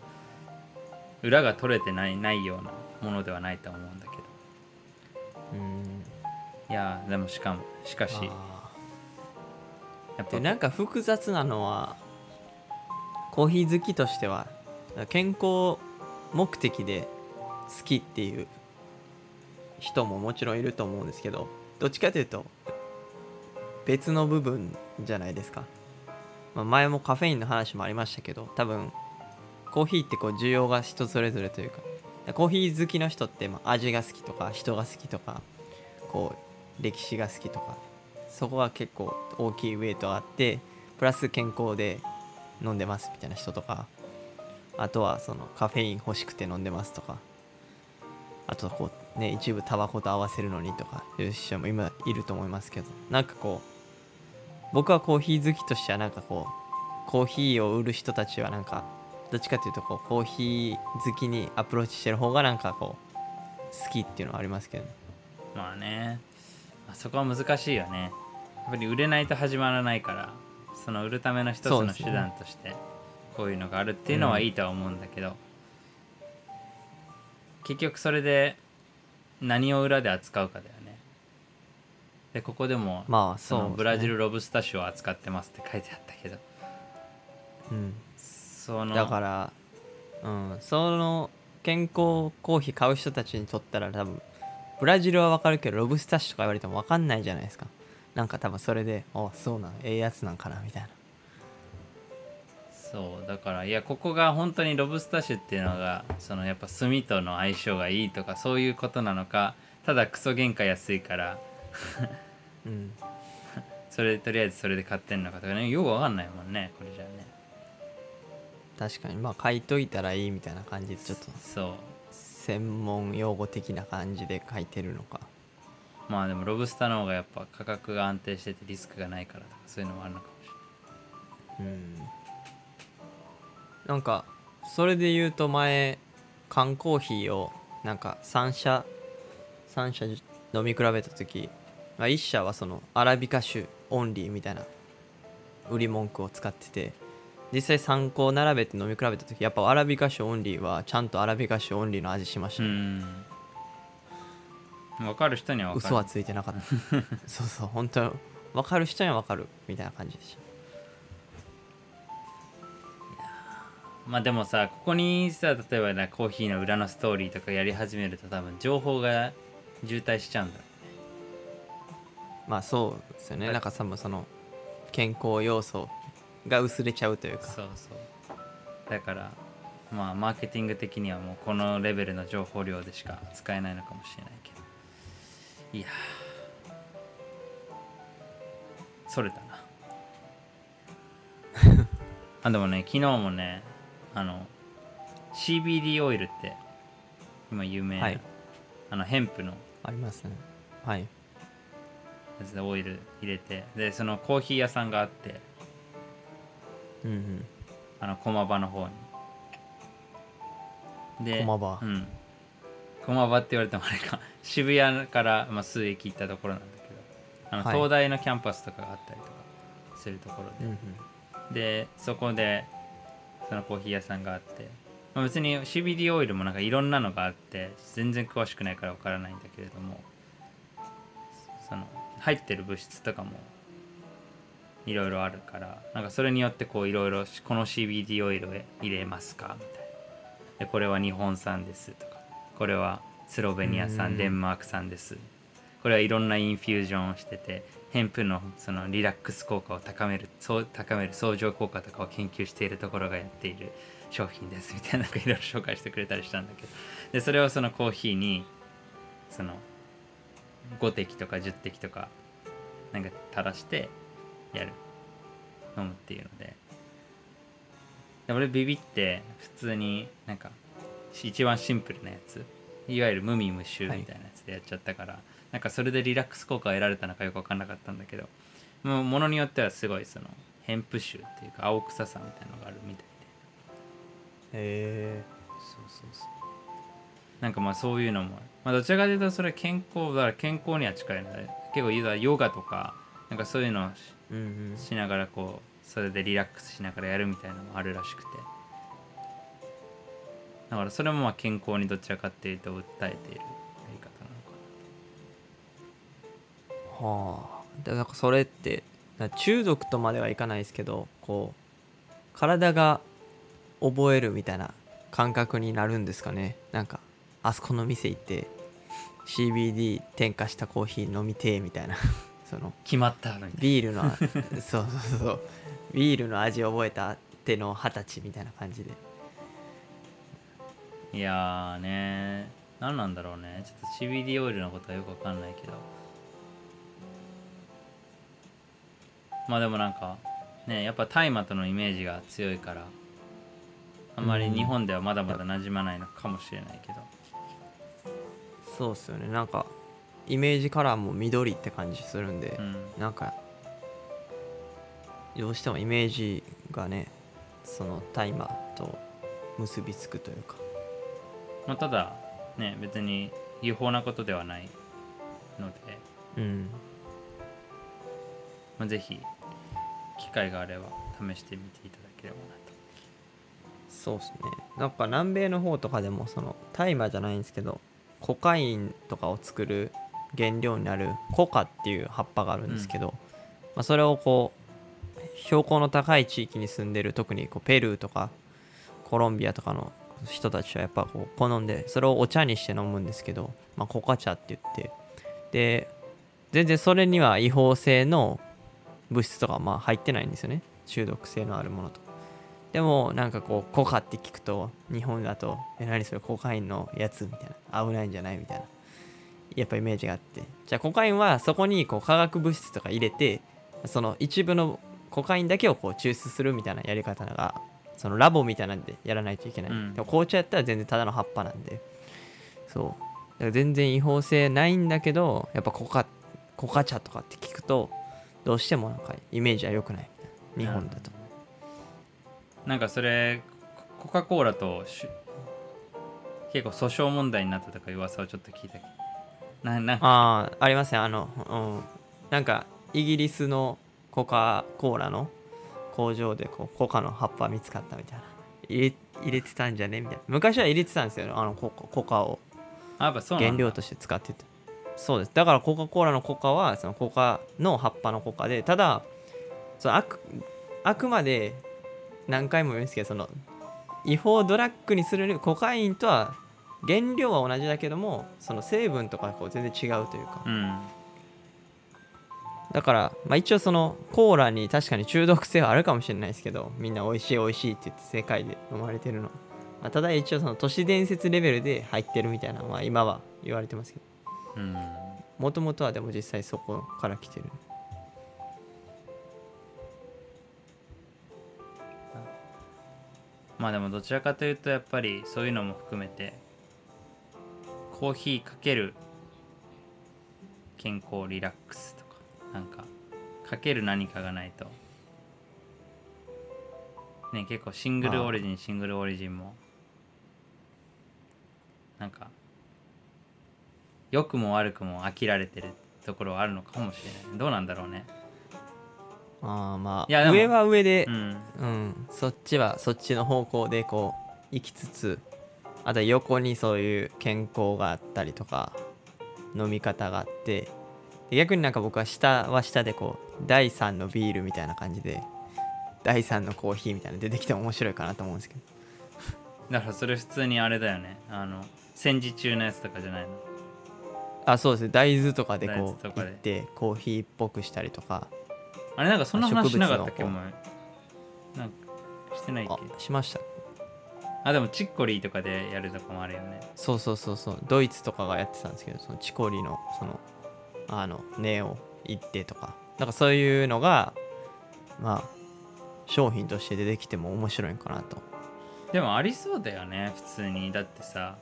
裏が取れてないないようなものではないと思うんだけど。うん。いやでもしかもしかし。あやっぱ。なんか複雑なのはコーヒー好きとしては健康目的で好きっていう人ももちろんいると思うんですけどどっちかというと別の部分じゃないですか、まあ、前もカフェインの話もありましたけど多分コーヒーってこう需要が人それぞれというかコーヒー好きの人ってまあ味が好きとか人が好きとかこう歴史が好きとかそこが結構大きいウェイトがあってプラス健康で飲んでますみたいな人とかあとはそのカフェイン欲しくて飲んでますとかあとこうね一部タバコと合わせるのにとかいう人も今いると思いますけどなんかこう僕はコーヒー好きとしてはなんかこうコーヒーを売る人たちはなんかどっちかというとこうコーヒー好きにアプローチしてる方がなんかこう好きっていうのはありますけどまあね。まあそこは難しいよね。やっぱり売れないと始まらないからその売るための一つの手段としてこういうのがあるっていうのはいいとは思うんだけど、結局それで何を裏で扱うかだよね。でここでも、まあそそうブラジルロブスター酒を扱ってますって書いてあったけど。うんそのだから、うん、その健康コーヒー買う人たちにとったら多分ブラジルはわかるけどロブスタッシュとか言われてもわかんないじゃないですか。なんか多分それでおそうなんええやつなんかなみたいな。そうだからいやここが本当にロブスター酒っていうのがそのやっぱ炭との相性がいいとかそういうことなのかただクソ原価安いからうん。それとりあえずそれで買ってんのかとかねよくわかんないもんねこれじゃあね確かに。まあ書いといたらいいみたいな感じでちょっと。そう。専門用語的な感じで書いてるのか。まあでもロブスターの方がやっぱ価格が安定しててリスクがないからとかそういうのもあるのかもしれない。うん。なんかそれで言うと前缶コーヒーをなんか3社3社飲み比べた時、まあ、1社はそのアラビカ種オンリーみたいな売り文句を使ってて実際3個並べて飲み比べた時やっぱアラビカ種オンリーはちゃんとアラビカ種オンリーの味しましたうね、ん。分かる人には分かる。嘘はついてなかった。そうそう本当に分かる人には分かるみたいな感じでした。まあでもさここにさ例えばねコーヒーの裏のストーリーとかやり始めると多分情報が渋滞しちゃうんだろまあそうですよね。だなんか多分その健康要素が薄れちゃうというか。そうそう。だからまあマーケティング的にはもうこのレベルの情報量でしか使えないのかもしれないけど。いやー。それたな。あでもね昨日もねあの CBD オイルって今有名な、はい。あのヘンプのありますね。はい。オイル入れてでそのコーヒー屋さんがあってうんうん。あの駒場の方に。で駒場。うん。駒場って言われてもあれか。渋谷から、まあ、数駅行ったところなんだけど。あの、はい。東大のキャンパスとかがあったりとかするところで、うんうん。でそこでそのコーヒー屋さんがあって、まあ、別に CBD オイルもなんかいろんなのがあって全然詳しくないからわからないんだけれども。その入ってる物質とかもいろいろあるからなんかそれによってこういろいろこの CBD オイルを入れますかみたいな。でこれは日本産ですとかこれはスロベニアう産ん。デンマーク産です。これはいろんなインフュージョンをしててヘンプのそのリラックス効果を高めるそう高める相乗効果とかを研究しているところがやっている商品です。みたいななんかいろいろ紹介してくれたりしたんだけど。でそれをそのコーヒーにその5滴とか10滴とかなんか垂らしてやる。飲むっていうので。で俺ビビって普通になんか一番シンプルなやつ。いわゆる無味無臭みたいなやつでやっちゃったから、なんかそれでリラックス効果が得られたのかよく分かんなかったんだけどもうものによってはすごいそのヘンプ臭っていうか青臭さみたいなのがあるみたいで。へえ。そうそうそう。なんかまあそういうのも、まあ、どちらかというとそれ健康だから健康には近いので結構いわゆるヨガとかなんかそういうのをしうんうん。しながらこうそれでリラックスしながらやるみたいなのもあるらしくて。だからそれもまあ健康にどちらかっていうと訴えているやり方なのかはあ。だからそれってな中毒とまではいかないですけどこう体が覚えるみたいな感覚になるんですかね。なんかあそこの店行って CBD 添加したコーヒー飲みてえみたいなその決まったみたいな。ビールの そうそうそうビールの味覚えたっての二十歳みたいな感じで。いやーね。何なんだろうね。ちょっと CBD オイルのことはよくわかんないけど。まあでもなんかねやっぱ大麻とのイメージが強いからあんまり日本ではまだまだ馴染まないのかもしれないけど、そうっすよね。なんかイメージカラーも緑って感じするんで、うん、なんかどうしてもイメージがねその大麻と結びつくというか。まあ、ただね別に違法なことではないので、うん。まあ、ぜひ機会があれば試してみていただければなと。そうっすね。なんか南米の方とかでもその大麻じゃないんですけどコカインとかを作る原料になるコカっていう葉っぱがあるんですけど、まあ、それをこう標高の高い地域に住んでる特にこうペルーとかコロンビアとかの人たちはやっぱこう好んでそれをお茶にして飲むんですけど、まあ、コカ茶って言ってで全然それには違法性の物質とかまあ入ってないんですよね。中毒性のあるものと。でもなんかこうコカって聞くと日本だと「え何それコカインのやつ」みたいな。危ないんじゃないみたいな。やっぱイメージがあって。じゃあコカインはそこにこう化学物質とか入れてその一部のコカインだけをこう抽出するみたいなやり方がそのラボみたいなんでやらないといけない、うん。でも紅茶やったら全然ただの葉っぱなんで。そう。だから全然違法性ないんだけどやっぱコカコカ茶とかって聞くとどうしてもなんかイメージは良くない。日本だと。なんかそれコカ・コーラと結構訴訟問題になったとか噂をちょっと聞いたけどななああありますね。あの、うん、なんかイギリスのコカ・コーラの工場でこうコカの葉っぱ見つかったみたいな。入れ入れてたんじゃね？みたいな。昔は入れてたんですよあのコカコカを。原料として使ってて。そうです。だからコカ・コーラのコカはそのコカの葉っぱのコカでただそのあくあくまで何回も言うんですけどその違法ドラッグにするコカインとは原料は同じだけどもその成分とかこう全然違うというか。うん。だから、まあ、一応そのコーラに確かに中毒性はあるかもしれないですけどみんな美味しい美味しいって言って世界で飲まれてるの、まあ、ただ一応その都市伝説レベルで入ってるみたいな、まあ、今は言われてますけど。うん。もともとはでも実際そこから来てる。まあでもどちらかというとやっぱりそういうのも含めてコーヒーかける健康リラックスとかなんかかける何かがないと。ね結構シングルオリジンシングルオリジンもなんか良くも悪くも飽きられてるところはあるのかもしれない。どうなんだろうね。ああまいや上は上でう、ん。うんそっちはそっちの方向でこう行きつつあとは横にそういう健康があったりとか飲み方があってで逆になんか僕は下は下でこう第3のビールみたいな感じで第3のコーヒーみたいなの出てきても面白いかなと思うんですけど。だからそれ普通にあれだよね。あの戦時中のやつとかじゃないの？あそうです。ね大豆とかでこうで。行ってコーヒーっぽくしたりとか。あれなんかそんな話しなかったっけ？お前。なんかしてないっあけしましたあでもチッコリーとかでやるとかもあるよね。そうそうそうそう。ドイツとかがやってたんですけどそのチコリのそのあの根を行ってとか。なんかそういうのがまあ商品として出てきても面白いんかなと。でもありそうだよね普通に。だってさ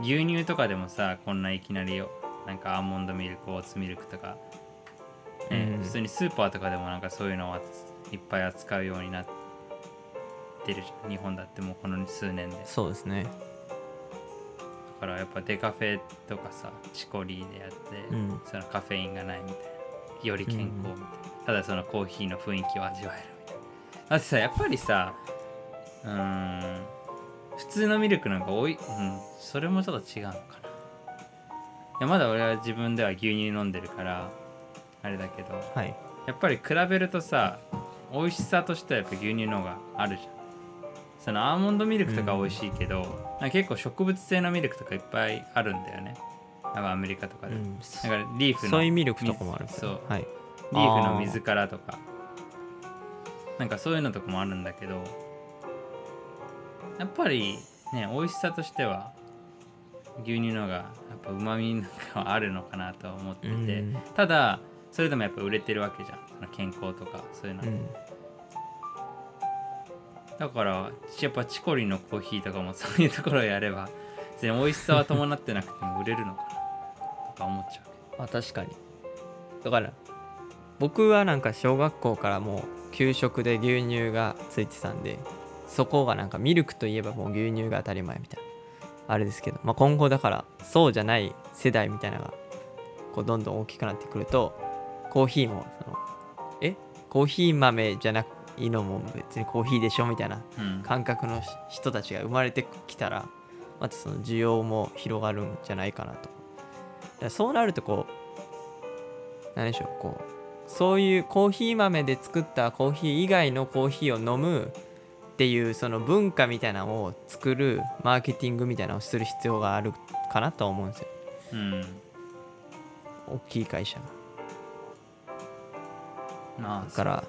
牛乳とかでもさこんないきなりよなんかアーモンドミルクオーツミルクとか、ねうん。普通にスーパーとかでもなんかそういうのをいっぱい扱うようになってるじゃん日本だってもうこの数年で。だそうですね。からやっぱデカフェとかさチコリーでやって、うん。そのカフェインがないみたいなより健康みたいな、ただそのコーヒーの雰囲気を味わえるみたいな。だってさやっぱりさうーん普通のミルクなんか多い、うん、それもちょっと違うのかな。いやまだ俺は自分では牛乳飲んでるからああれだけどはい。やっぱり比べるとさ美味しさとしてはやっぱ牛乳の方があるじゃんそのアーモンドミルクとか美味しいけど、なんか結構植物性のミルクとかいっぱいあるんだよね。なんかアメリカとかで、うん。だからリーフのソイミルクとかもある水。そう。はい。リーフの水からとか。なんかそういうのとかもあるんだけどやっぱりね美味しさとしては牛乳の方がやっぱうまみなんかはあるのかなとは思ってて、うん。ただそれでもやっぱ売れてるわけじゃん。その健康とかそういうの、うんだからやっぱチコリのコーヒーとかもそういうところをやれば全然美味しさは伴ってなくても売れるのかな。とか思っちゃうまあ確かに。だから僕はなんか小学校からもう給食で牛乳がついてたんでそこがなんかミルクといえばもう牛乳が当たり前みたいな。あれですけど、まあ、今後だからそうじゃない世代みたいなのがこうどんどん大きくなってくるとコーヒーもそのえ？コーヒー豆じゃなくいのも別にコーヒーでしょみたいなうん。感覚の人たちが生まれてきたらまたその需要も広がるんじゃないかなと。だそうなるとこう何でしょうこうそういうコーヒー豆で作ったコーヒー以外のコーヒーを飲むっていうその文化みたいなのを作るマーケティングみたいなのをする必要があるかなとは思うんですよ。うん。大きい会社。がまあだから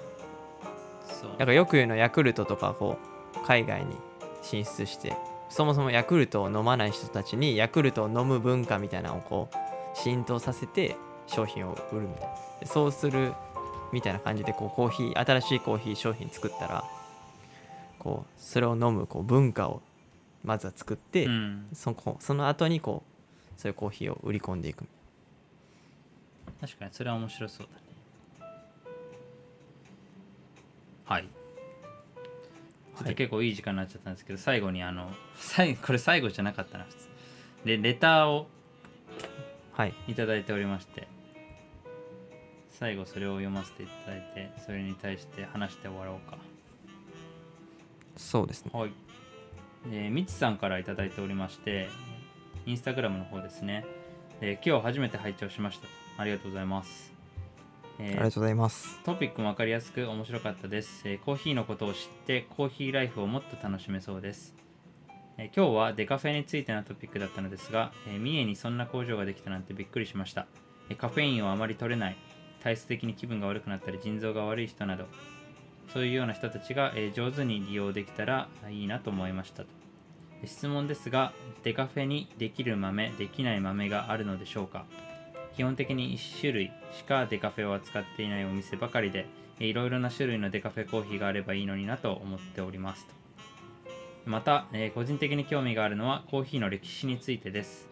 なんかよく言うのヤクルトとかこう海外に進出してそもそもヤクルトを飲まない人たちにヤクルトを飲む文化みたいなのをこう浸透させて商品を売るみたいな。でそうするみたいな感じでこうコーヒー新しいコーヒー商品作ったらこうそれを飲むこう文化をまずは作って、うん。そこその後にこうそういうコーヒーを売り込んでいく。確かにそれは面白そうだはいちょっと結構いい時間になっちゃったんですけど、最後にあの 最これ最後じゃなかったな普通でレターをはいいただいておりまして最後それを読ませていただいてそれに対して話して終わろうかそうですねはい。で、みちさんからいただいておりまして、インスタグラムの方ですね。で今日初めて拝聴しました。ありがとうございます。えーありがとうございます。トピックも分かりやすく面白かったです、えーコーヒーのことを知ってコーヒーライフをもっと楽しめそうです、えー今日はデカフェについてのトピックだったのですが、えー三重にそんな工場ができたなんてびっくりしました、えーカフェインをあまり取れない。体質的に気分が悪くなったり腎臓が悪い人など。そういうような人たちが、えー上手に利用できたらいいなと思いましたと。えー質問ですがデカフェにできる豆できない豆があるのでしょうか？基本的に1種類しかデカフェを扱っていないお店ばかりでいろいろな種類のデカフェコーヒーがあればいいのになと思っておりますと。また、えー個人的に興味があるのはコーヒーの歴史についてです、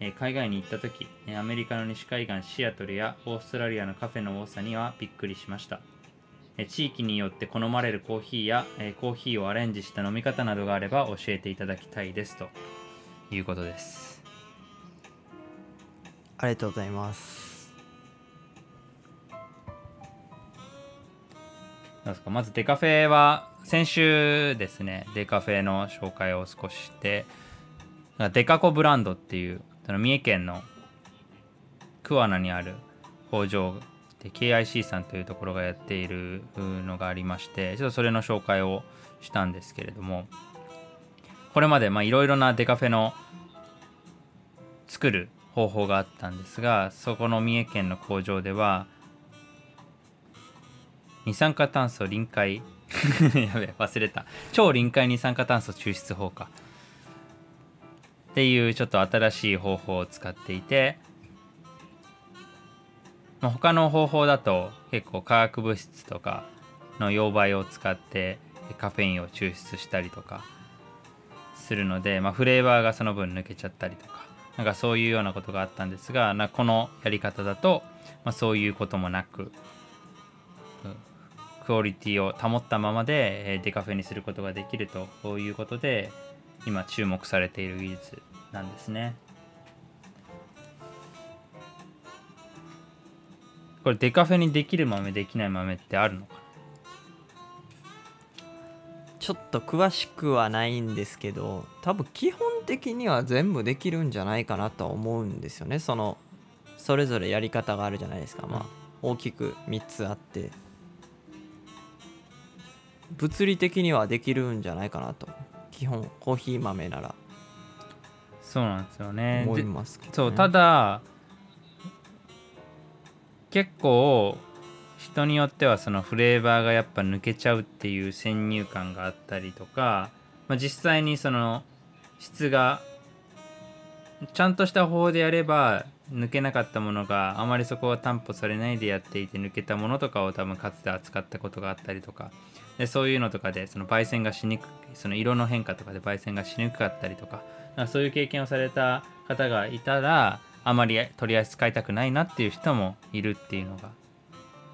えー海外に行った時アメリカの西海岸シアトルやオーストラリアのカフェの多さにはびっくりしました。えー地域によって好まれるコーヒーや、えコーヒーをアレンジした飲み方などがあれば教えていただきたいですということです。ありがとうございます。なんですか？まずデカフェは先週ですねデカフェの紹介を少ししてデカコブランドっていうその三重県の桑名にある工場で KIC さんというところがやっているのがありましてちょっとそれの紹介をしたんですけれどもこれまでいろいろなデカフェの作る方法があったんですがそこの三重県の工場では二酸化炭素臨界 やべ忘れた。超臨界二酸化炭素抽出法か。っていうちょっと新しい方法を使っていてまあ他の方法だと結構化学物質とかの溶媒を使ってカフェインを抽出したりとかするので、まあ、フレーバーがその分抜けちゃったりとか。なんかそういうようなことがあったんですがなこのやり方だと、まあ、そういうこともなくクオリティを保ったままでえーデカフェにすることができるということで今注目されている技術なんですね。これデカフェにできる豆できない豆ってあるのかちょっと詳しくはないんですけど多分基本的には全部できるんじゃないかなとは思うんですよね。そのそれぞれやり方があるじゃないですか。まあ大きく3つあって。物理的にはできるんじゃないかなと。基本コーヒー豆なら。そうなんですよね。思いでますけど、ね、そうただ結構人によってはそのフレーバーがやっぱ抜けちゃうっていう先入観があったりとか、まあ、実際にその質がちゃんとした方法でやれば抜けなかったものがあまりそこは担保されないでやっていて抜けたものとかを多分かつて扱ったことがあったりとか。でそういうのとかでその焙煎がしにくその色の変化とかで焙煎がしにくかったりとか。かそういう経験をされた方がいたらあまり取り扱いたくないなっていう人もいるっていうのが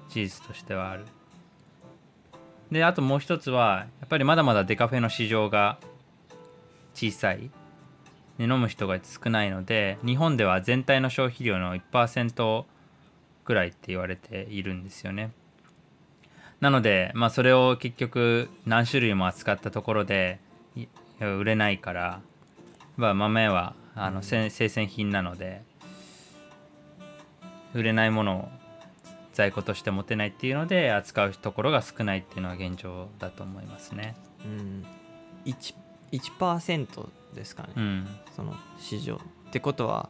事実としてはある。であともう一つはやっぱりまだまだデカフェの市場が小さい。で飲む人が少ないので日本では全体の消費量の1%ぐらいって言われているんですよね。なのでまあそれを結局何種類も扱ったところで売れないから、まあ、豆はあの生鮮品なので売れないものを在庫として持てないっていうので扱うところが少ないっていうのは現状だと思いますね。うん、1%ですかね、うん、その市場。ってことは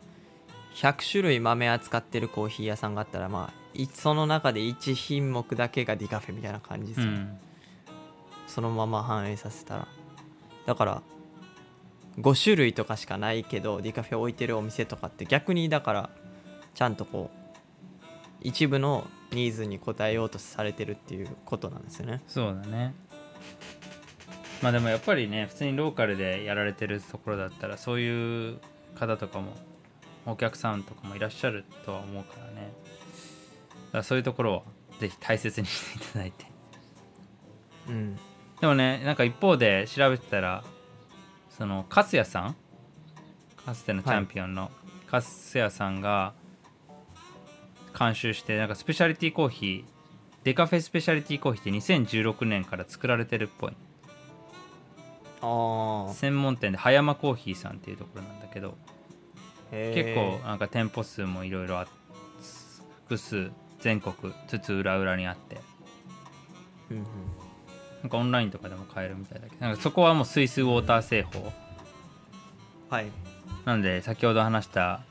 100種類豆扱ってるコーヒー屋さんがあったらまあいその中で1品目だけがディカフェみたいな感じですよね、うん、そのまま反映させたら。だから5種類とかしかないけどディカフェ置いてるお店とかって逆にだからちゃんとこう一部のニーズに応えようとされてるっていうことなんですよね。そうだね。まあでもやっぱりね普通にローカルでやられてるところだったらそういう方とかもお客さんとかもいらっしゃるとは思うからね。だからそういうところをぜひ大切にしていただいて。うんでもねなんか一方で調べてたらその粕谷さんかつてのチャンピオンの粕谷さんが監修してなんかスペシャリティコーヒーデカフェスペシャリティコーヒーって2016年から作られてるっぽい専門店で葉山コーヒーさんっていうところなんだけど結構なんか店舗数もいろいろあ複数全国津々浦々にあって。うんうん。なんかオンラインとかでも買えるみたいだけどなんかそこはもうスイスウォーター製法。はい。なので先ほど話した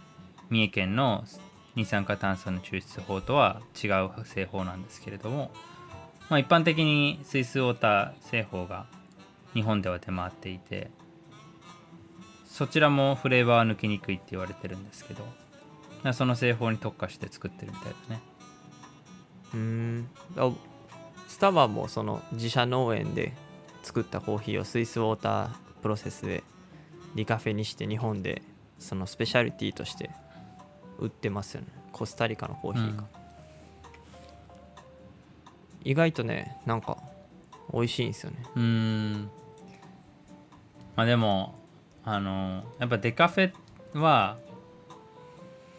三重県の二酸化炭素の抽出法とは違う製法なんですけれども、まあ、一般的にスイスウォーター製法が日本では出回っていてそちらもフレーバーは抜きにくいって言われてるんですけどまあその製法に特化して作ってるみたいだね。うーん。あスタバもその自社農園で作ったコーヒーをスイスウォータープロセスでリカフェにして日本でそのスペシャリティとして売ってますよね。コスタリカのコーヒーが、意外とねなんか美味しいんですよね。うーんまあでもあのやっぱデカフェは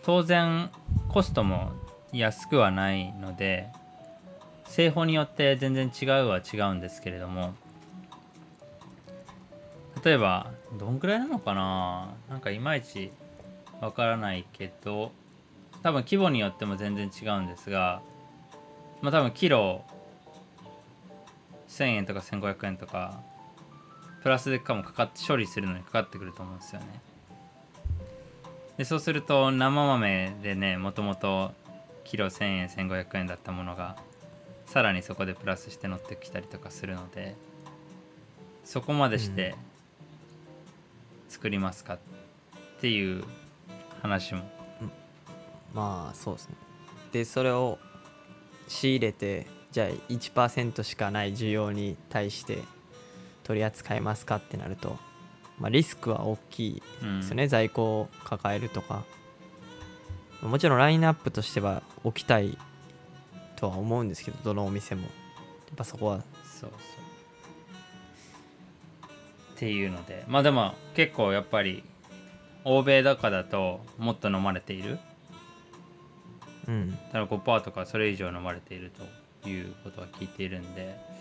当然コストも安くはないので製法によって全然違うは違うんですけれども例えばどんくらいなのかな？なんかいまいちわからないけど多分規模によっても全然違うんですがまあ多分キロ1000円とか1500円とかプラスでかもかかって処理するのにかかってくると思うんですよね。でそうすると生豆でねもともとキロ1000円1500円だったものがさらにそこでプラスして乗ってきたりとかするのでそこまでして作りますかっていう話も。ん。まあそうですね。でそれを仕入れてじゃあ1%しかない需要に対して取り扱いますかってなると、まあ、リスクは大きいですよね、在庫を抱えるとか。もちろんラインナップとしては置きたいとは思うんですけどどのお店も。やっぱそこは。そうそう。っていうので。まあでも結構やっぱり欧米とかだともっと飲まれている。うん。ただ5%とかそれ以上飲まれているということは聞いているんで。あ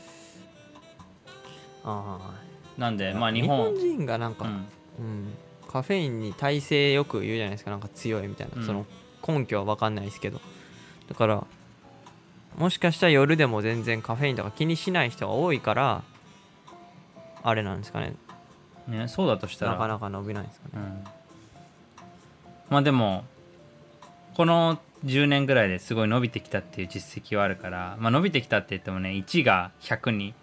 なんであまあ日本。人がなんか、うん。うん、カフェインに耐性よく言うじゃないですかなんか強いみたいな、うん。その根拠は分かんないですけど。だからもしかしたら夜でも全然カフェインとか気にしない人が多いからあれなんですかね。ねそうだとしたら。なかなか伸びないんですかね。うん、まあでもこの10年ぐらいですごい伸びてきたっていう実績はあるから、まあ、伸びてきたって言ってもね1が100に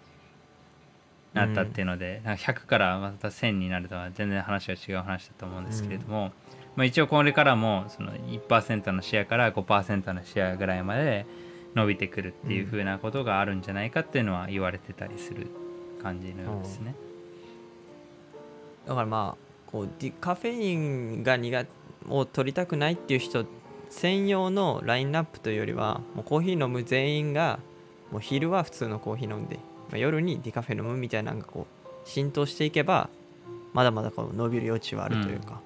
なったっていうので、なんか100からまた1000になるとは全然話が違う話だと思うんですけれども、まあ、一応これからもその1%のシェアから5%のシェアぐらいまで伸びてくるっていう風なことがあるんじゃないかっていうのは言われてたりする感じのようですね。だからまあこうディカフェインが苦を取りたくないっていう人専用のラインナップというよりはもうコーヒー飲む全員がもう昼は普通のコーヒー飲んで、まあ、夜にディカフェ飲むみたいなのがこう浸透していけばまだまだこう伸びる余地はあるというか、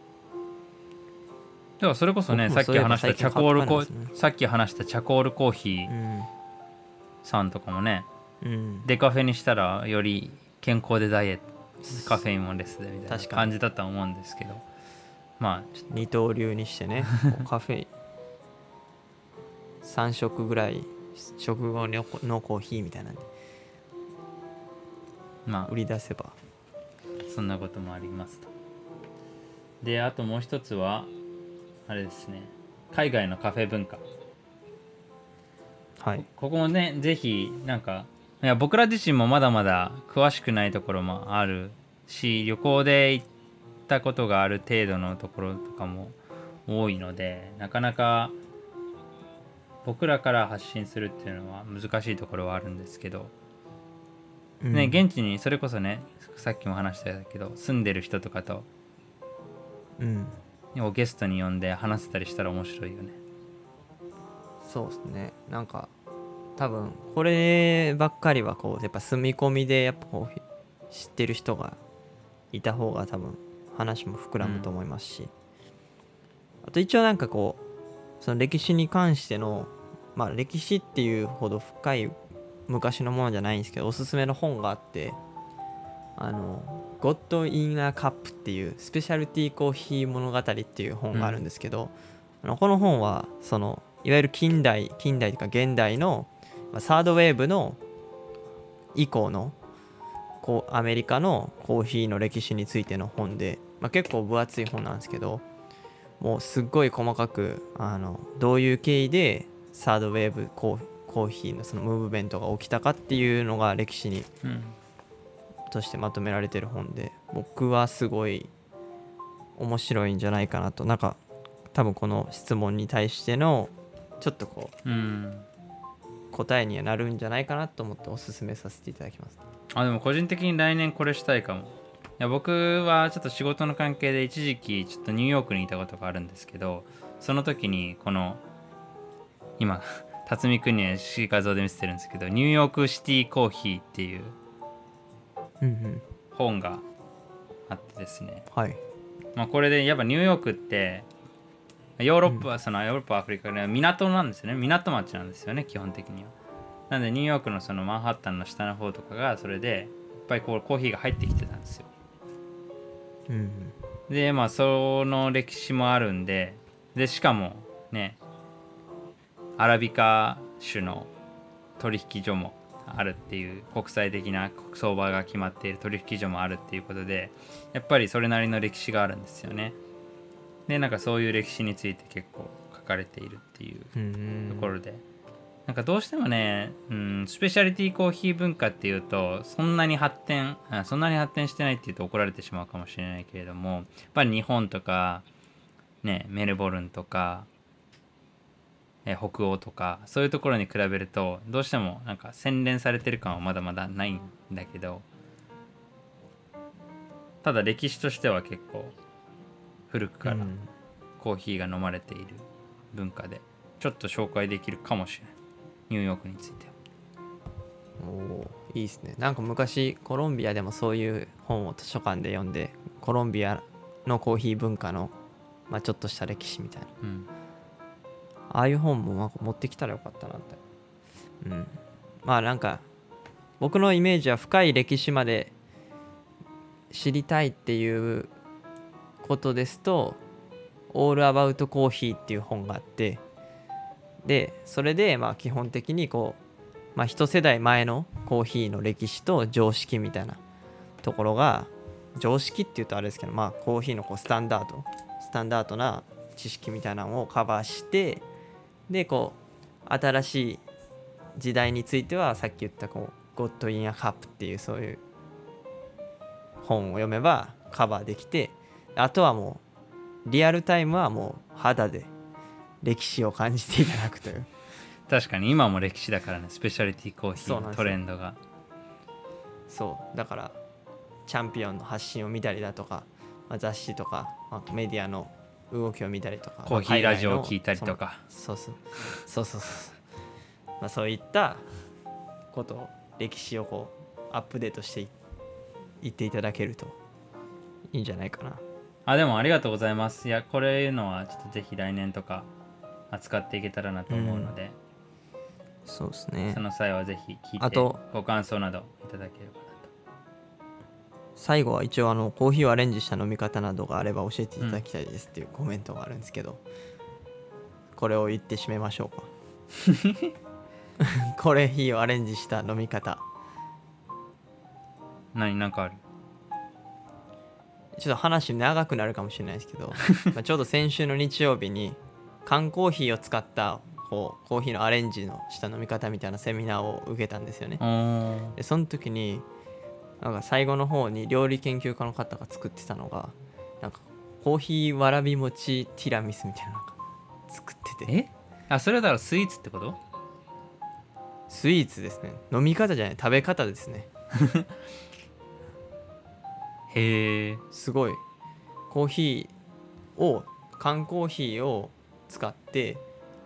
だからそれこそねさっき話したチャコールコね。ーさっき話したチャコールコーヒーうんさんとかもねうん。デカフェにしたらより健康でダイエットカフェインもレスでみたいな確かに。感じだとは思うんですけどまあ二刀流にしてねカフェイン3食ぐらい食後ののコーヒーみたいなんでとま売り出せばあそんなこともありますと。であともう一つはあれですね。海外のカフェ文化。はい。ここもねぜひなんかいや僕ら自身もまだまだ詳しくないところもあるし旅行で行ったことがある程度のところとかも多いのでなかなか僕らから発信するっていうのは難しいところはあるんですけど、ね現地にそれこそねさっきも話したけど住んでる人とかとうん。をゲストに呼んで話せたりしたら面白いよね。そうですね。なんか多分こればっかりはこうやっぱ住み込みでやっぱこう知ってる人がいた方が多分話も膨らむと思いますし、あと一応なんかこうその歴史に関してのまあ歴史っていうほど深い昔のものじゃないんですけどおすすめの本があってあの「ゴッド・イン・ア・カップ」っていうスペシャルティーコーヒー物語っていう本があるんですけど、あのこの本はそのいわゆる近代近代とか現代のサードウェーブの以降のこうアメリカのコーヒーの歴史についての本で、まあ、結構分厚い本なんですけどもうすっごい細かくあのどういう経緯でサードウェーブコーコーヒーのそのムーブメントが起きたかっていうのが歴史にうん。としてまとめられてる本で僕はすごい面白いんじゃないかなとなんか多分この質問に対してのちょっとこううん。答えにはなるんじゃないかなと思っておすすめさせていただきます。あでも個人的に来年これしたいかも。いや僕はちょっと仕事の関係で一時期ちょっとニューヨークにいたことがあるんですけどその時にこの今辰巳君には画像で見せてるんですけど「ニューヨークシティコーヒー」っていううんうん。本があってですね、はい。まあ、これでやっぱニューヨークってヨーロッパ、そのヨーロッパアフリカで港なんですよね。港町なんですよね基本的には。なんでニューヨークのそのマンハッタンの下の方とかがそれでいっぱいこうコーヒーが入ってきてたんですよ。うんうん。でまあその歴史もあるんででしかもねアラビカ種の取引所もあるっていう国際的な相場が決まっている取引所もあるっていうことでやっぱりそれなりの歴史があるんですよね。でなんかそういう歴史について結構書かれているっていうところで、なんかどうしてもね、うん、スペシャリティコーヒー文化っていうとそんなに発展そんなに発展してないっていうと怒られてしまうかもしれないけれどもやっぱり日本とか、ね、メルボルンとかえ北欧とかそういうところに比べるとどうしてもなんか洗練されてる感はまだまだないんだけどただ歴史としては結構古くからうん。コーヒーが飲まれている文化でちょっと紹介できるかもしれないニューヨークについては。おーいいですね。なんか昔コロンビアでもそういう本を図書館で読んでコロンビアのコーヒー文化の、まあ、ちょっとした歴史みたいな。うんああいう本もなんか持ってきたらよかったなって。うん。まあなんか僕のイメージは深い歴史まで知りたいっていうことですと「オール・アバウト・コーヒー」っていう本があってでそれでまあ基本的にこう、まあ、一世代前のコーヒーの歴史と常識みたいなところが常識っていうとあれですけどまあコーヒーのこうスタンダードスタンダードな知識みたいなのをカバーしてでこう新しい時代についてはさっき言ったこう「ゴッド・イン・ア・カップ」っていうそういう本を読めばカバーできてあとはもうリアルタイムはもう肌で歴史を感じていただくという。確かに今も歴史だからねスペシャリティコーヒーのトレンドが。そう。だからチャンピオンの発信を見たりだとか、まあ、雑誌とか、まあ、メディアの動きを見たりとか。コーヒーラジオを聞いたりとか。そうそう。そうそうそう。まあそういったことを歴史をこうアップデートしていいっていただけるといいんじゃないかな。あでもありがとうございます。いやこれいうのはちょっとぜひ来年とか扱っていけたらなと思うので、そうですね。その際はぜひ聞いてあとご感想などいただければ最後は一応あのコーヒーをアレンジした飲み方などがあれば教えていただきたいですっていうコメントがあるんですけど、これを言って締めましょうか。コーヒーをアレンジした飲み方。何なんかある？ちょっと話長くなるかもしれないですけど。まあちょうど先週の日曜日に缶コーヒーを使ったこうコーヒーのアレンジのした飲み方みたいなセミナーを受けたんですよね。でその時になんか最後の方に料理研究家の方が作ってたのがなんかコーヒーわらび餅ティラミスみたいなのが作ってて。え？あそれはだからスイーツってこと？スイーツですね。飲み方じゃない。食べ方ですね。へえ。すごい。コーヒーを缶コーヒーを使って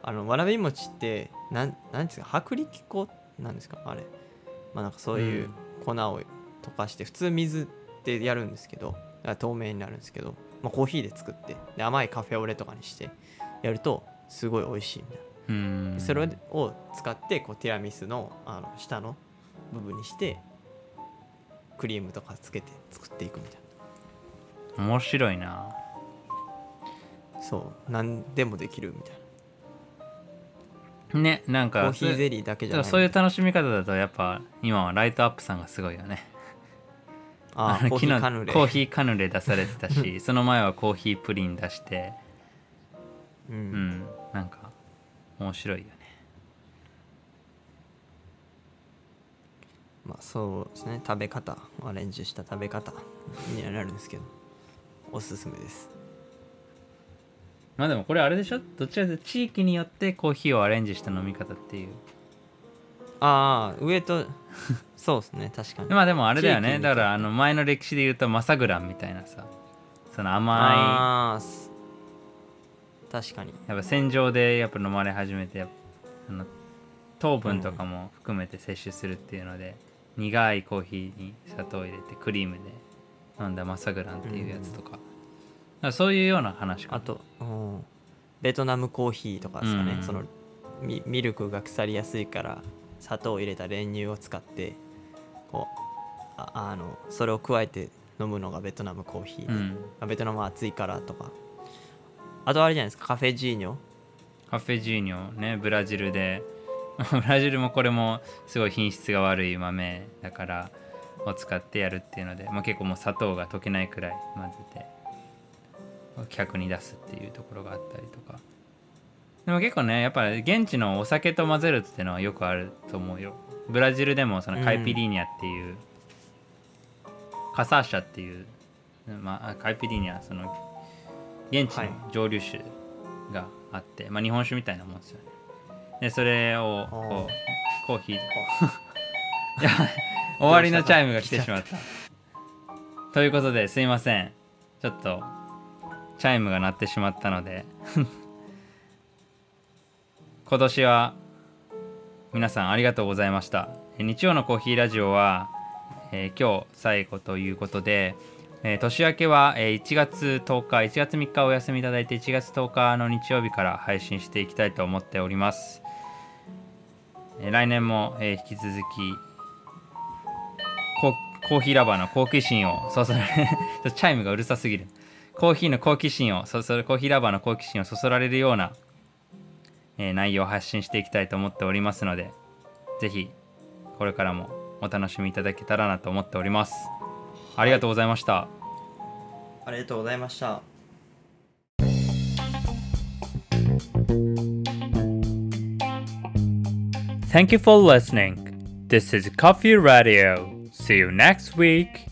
あのわらび餅ってなんなんですか？薄力粉なんですか？あれ。まあなんかそういう粉を溶かして普通水でやるんですけど透明になるんですけど、まあ、コーヒーで作ってで甘いカフェオレとかにしてやるとすごい美味しいみたいな。それを使ってこうティラミスのあの下の部分にしてクリームとかつけて作っていくみたい面白いな。なそう。何でもできるみたいねなんかなコーヒーゼリーだけじゃない。そういう楽しみ方だとやっぱ今はライトアップさんがすごいよねあのコーヒーカヌレ。昨日コーヒーカヌレ出されてたし その前はコーヒープリン出して。ううん。んなんか面白いよね。まあそうですね。食べ方。アレンジした食べ方。にはなるんですけど。おすすめです。まあでもこれあれでしょ？どちらかというと地域によってコーヒーをアレンジした飲み方っていうああ上と そうですね確かに。まあでもあれだよね。だからあの前の歴史で言うとマサグランみたいなさその甘ああす確かに。いやっぱ戦場でやっぱ飲まれ始めてあの糖分とかも含めて摂取するっていうので、苦いコーヒーに砂糖を入れてクリームで飲んだマサグランっていうやつとか,、だからそういうような話か。あと、うん、ベトナムコーヒーとかですかね、うん。そのミミルクが腐りやすいから砂糖を入れた練乳を使ってこうああのそれを加えて飲むのがベトナムコーヒーで、うん。まあベトナムは暑いからとか。あとあれじゃないですかカフェジーニョ？カフェジーニョねブラジルで。ブラジルもこれもすごい品質が悪い豆だからを使ってやるっていうので、まあ、結構もう砂糖が溶けないくらい混ぜて客に出すっていうところがあったりとかでも結構ねやっぱり現地のお酒と混ぜるっていうのはよくあると思うよ。ブラジルでもそのカイピリーニャっていう、カサーシャっていう、まあ、カイピリーニャその現地の蒸留酒があって、まあ、日本酒みたいなもんですよね。でそれをこうコーヒー。いや終わりのチャイムが来てしまった？ということですいません。ちょっとチャイムが鳴ってしまったので今年は皆さんありがとうございました。日曜のコーヒーラジオは、えー今日最後ということで、えー年明けは、えー1月10日1月3日お休みいただいて1月10日の日曜日から配信していきたいと思っております、えー来年も、えー引き続きココーヒーラバーの好奇心をそそられ チャイムがうるさすぎる。コーヒーの好奇心をそそコーヒーラバーの好奇心をそそられるようなえー内容を発信していきたいと思っておりますのでぜひこれからもお楽しみいただけたらなと思っておりますありがとうございました、ありがとうございました。Thank you for listening. This is Coffee Radio. See you next week.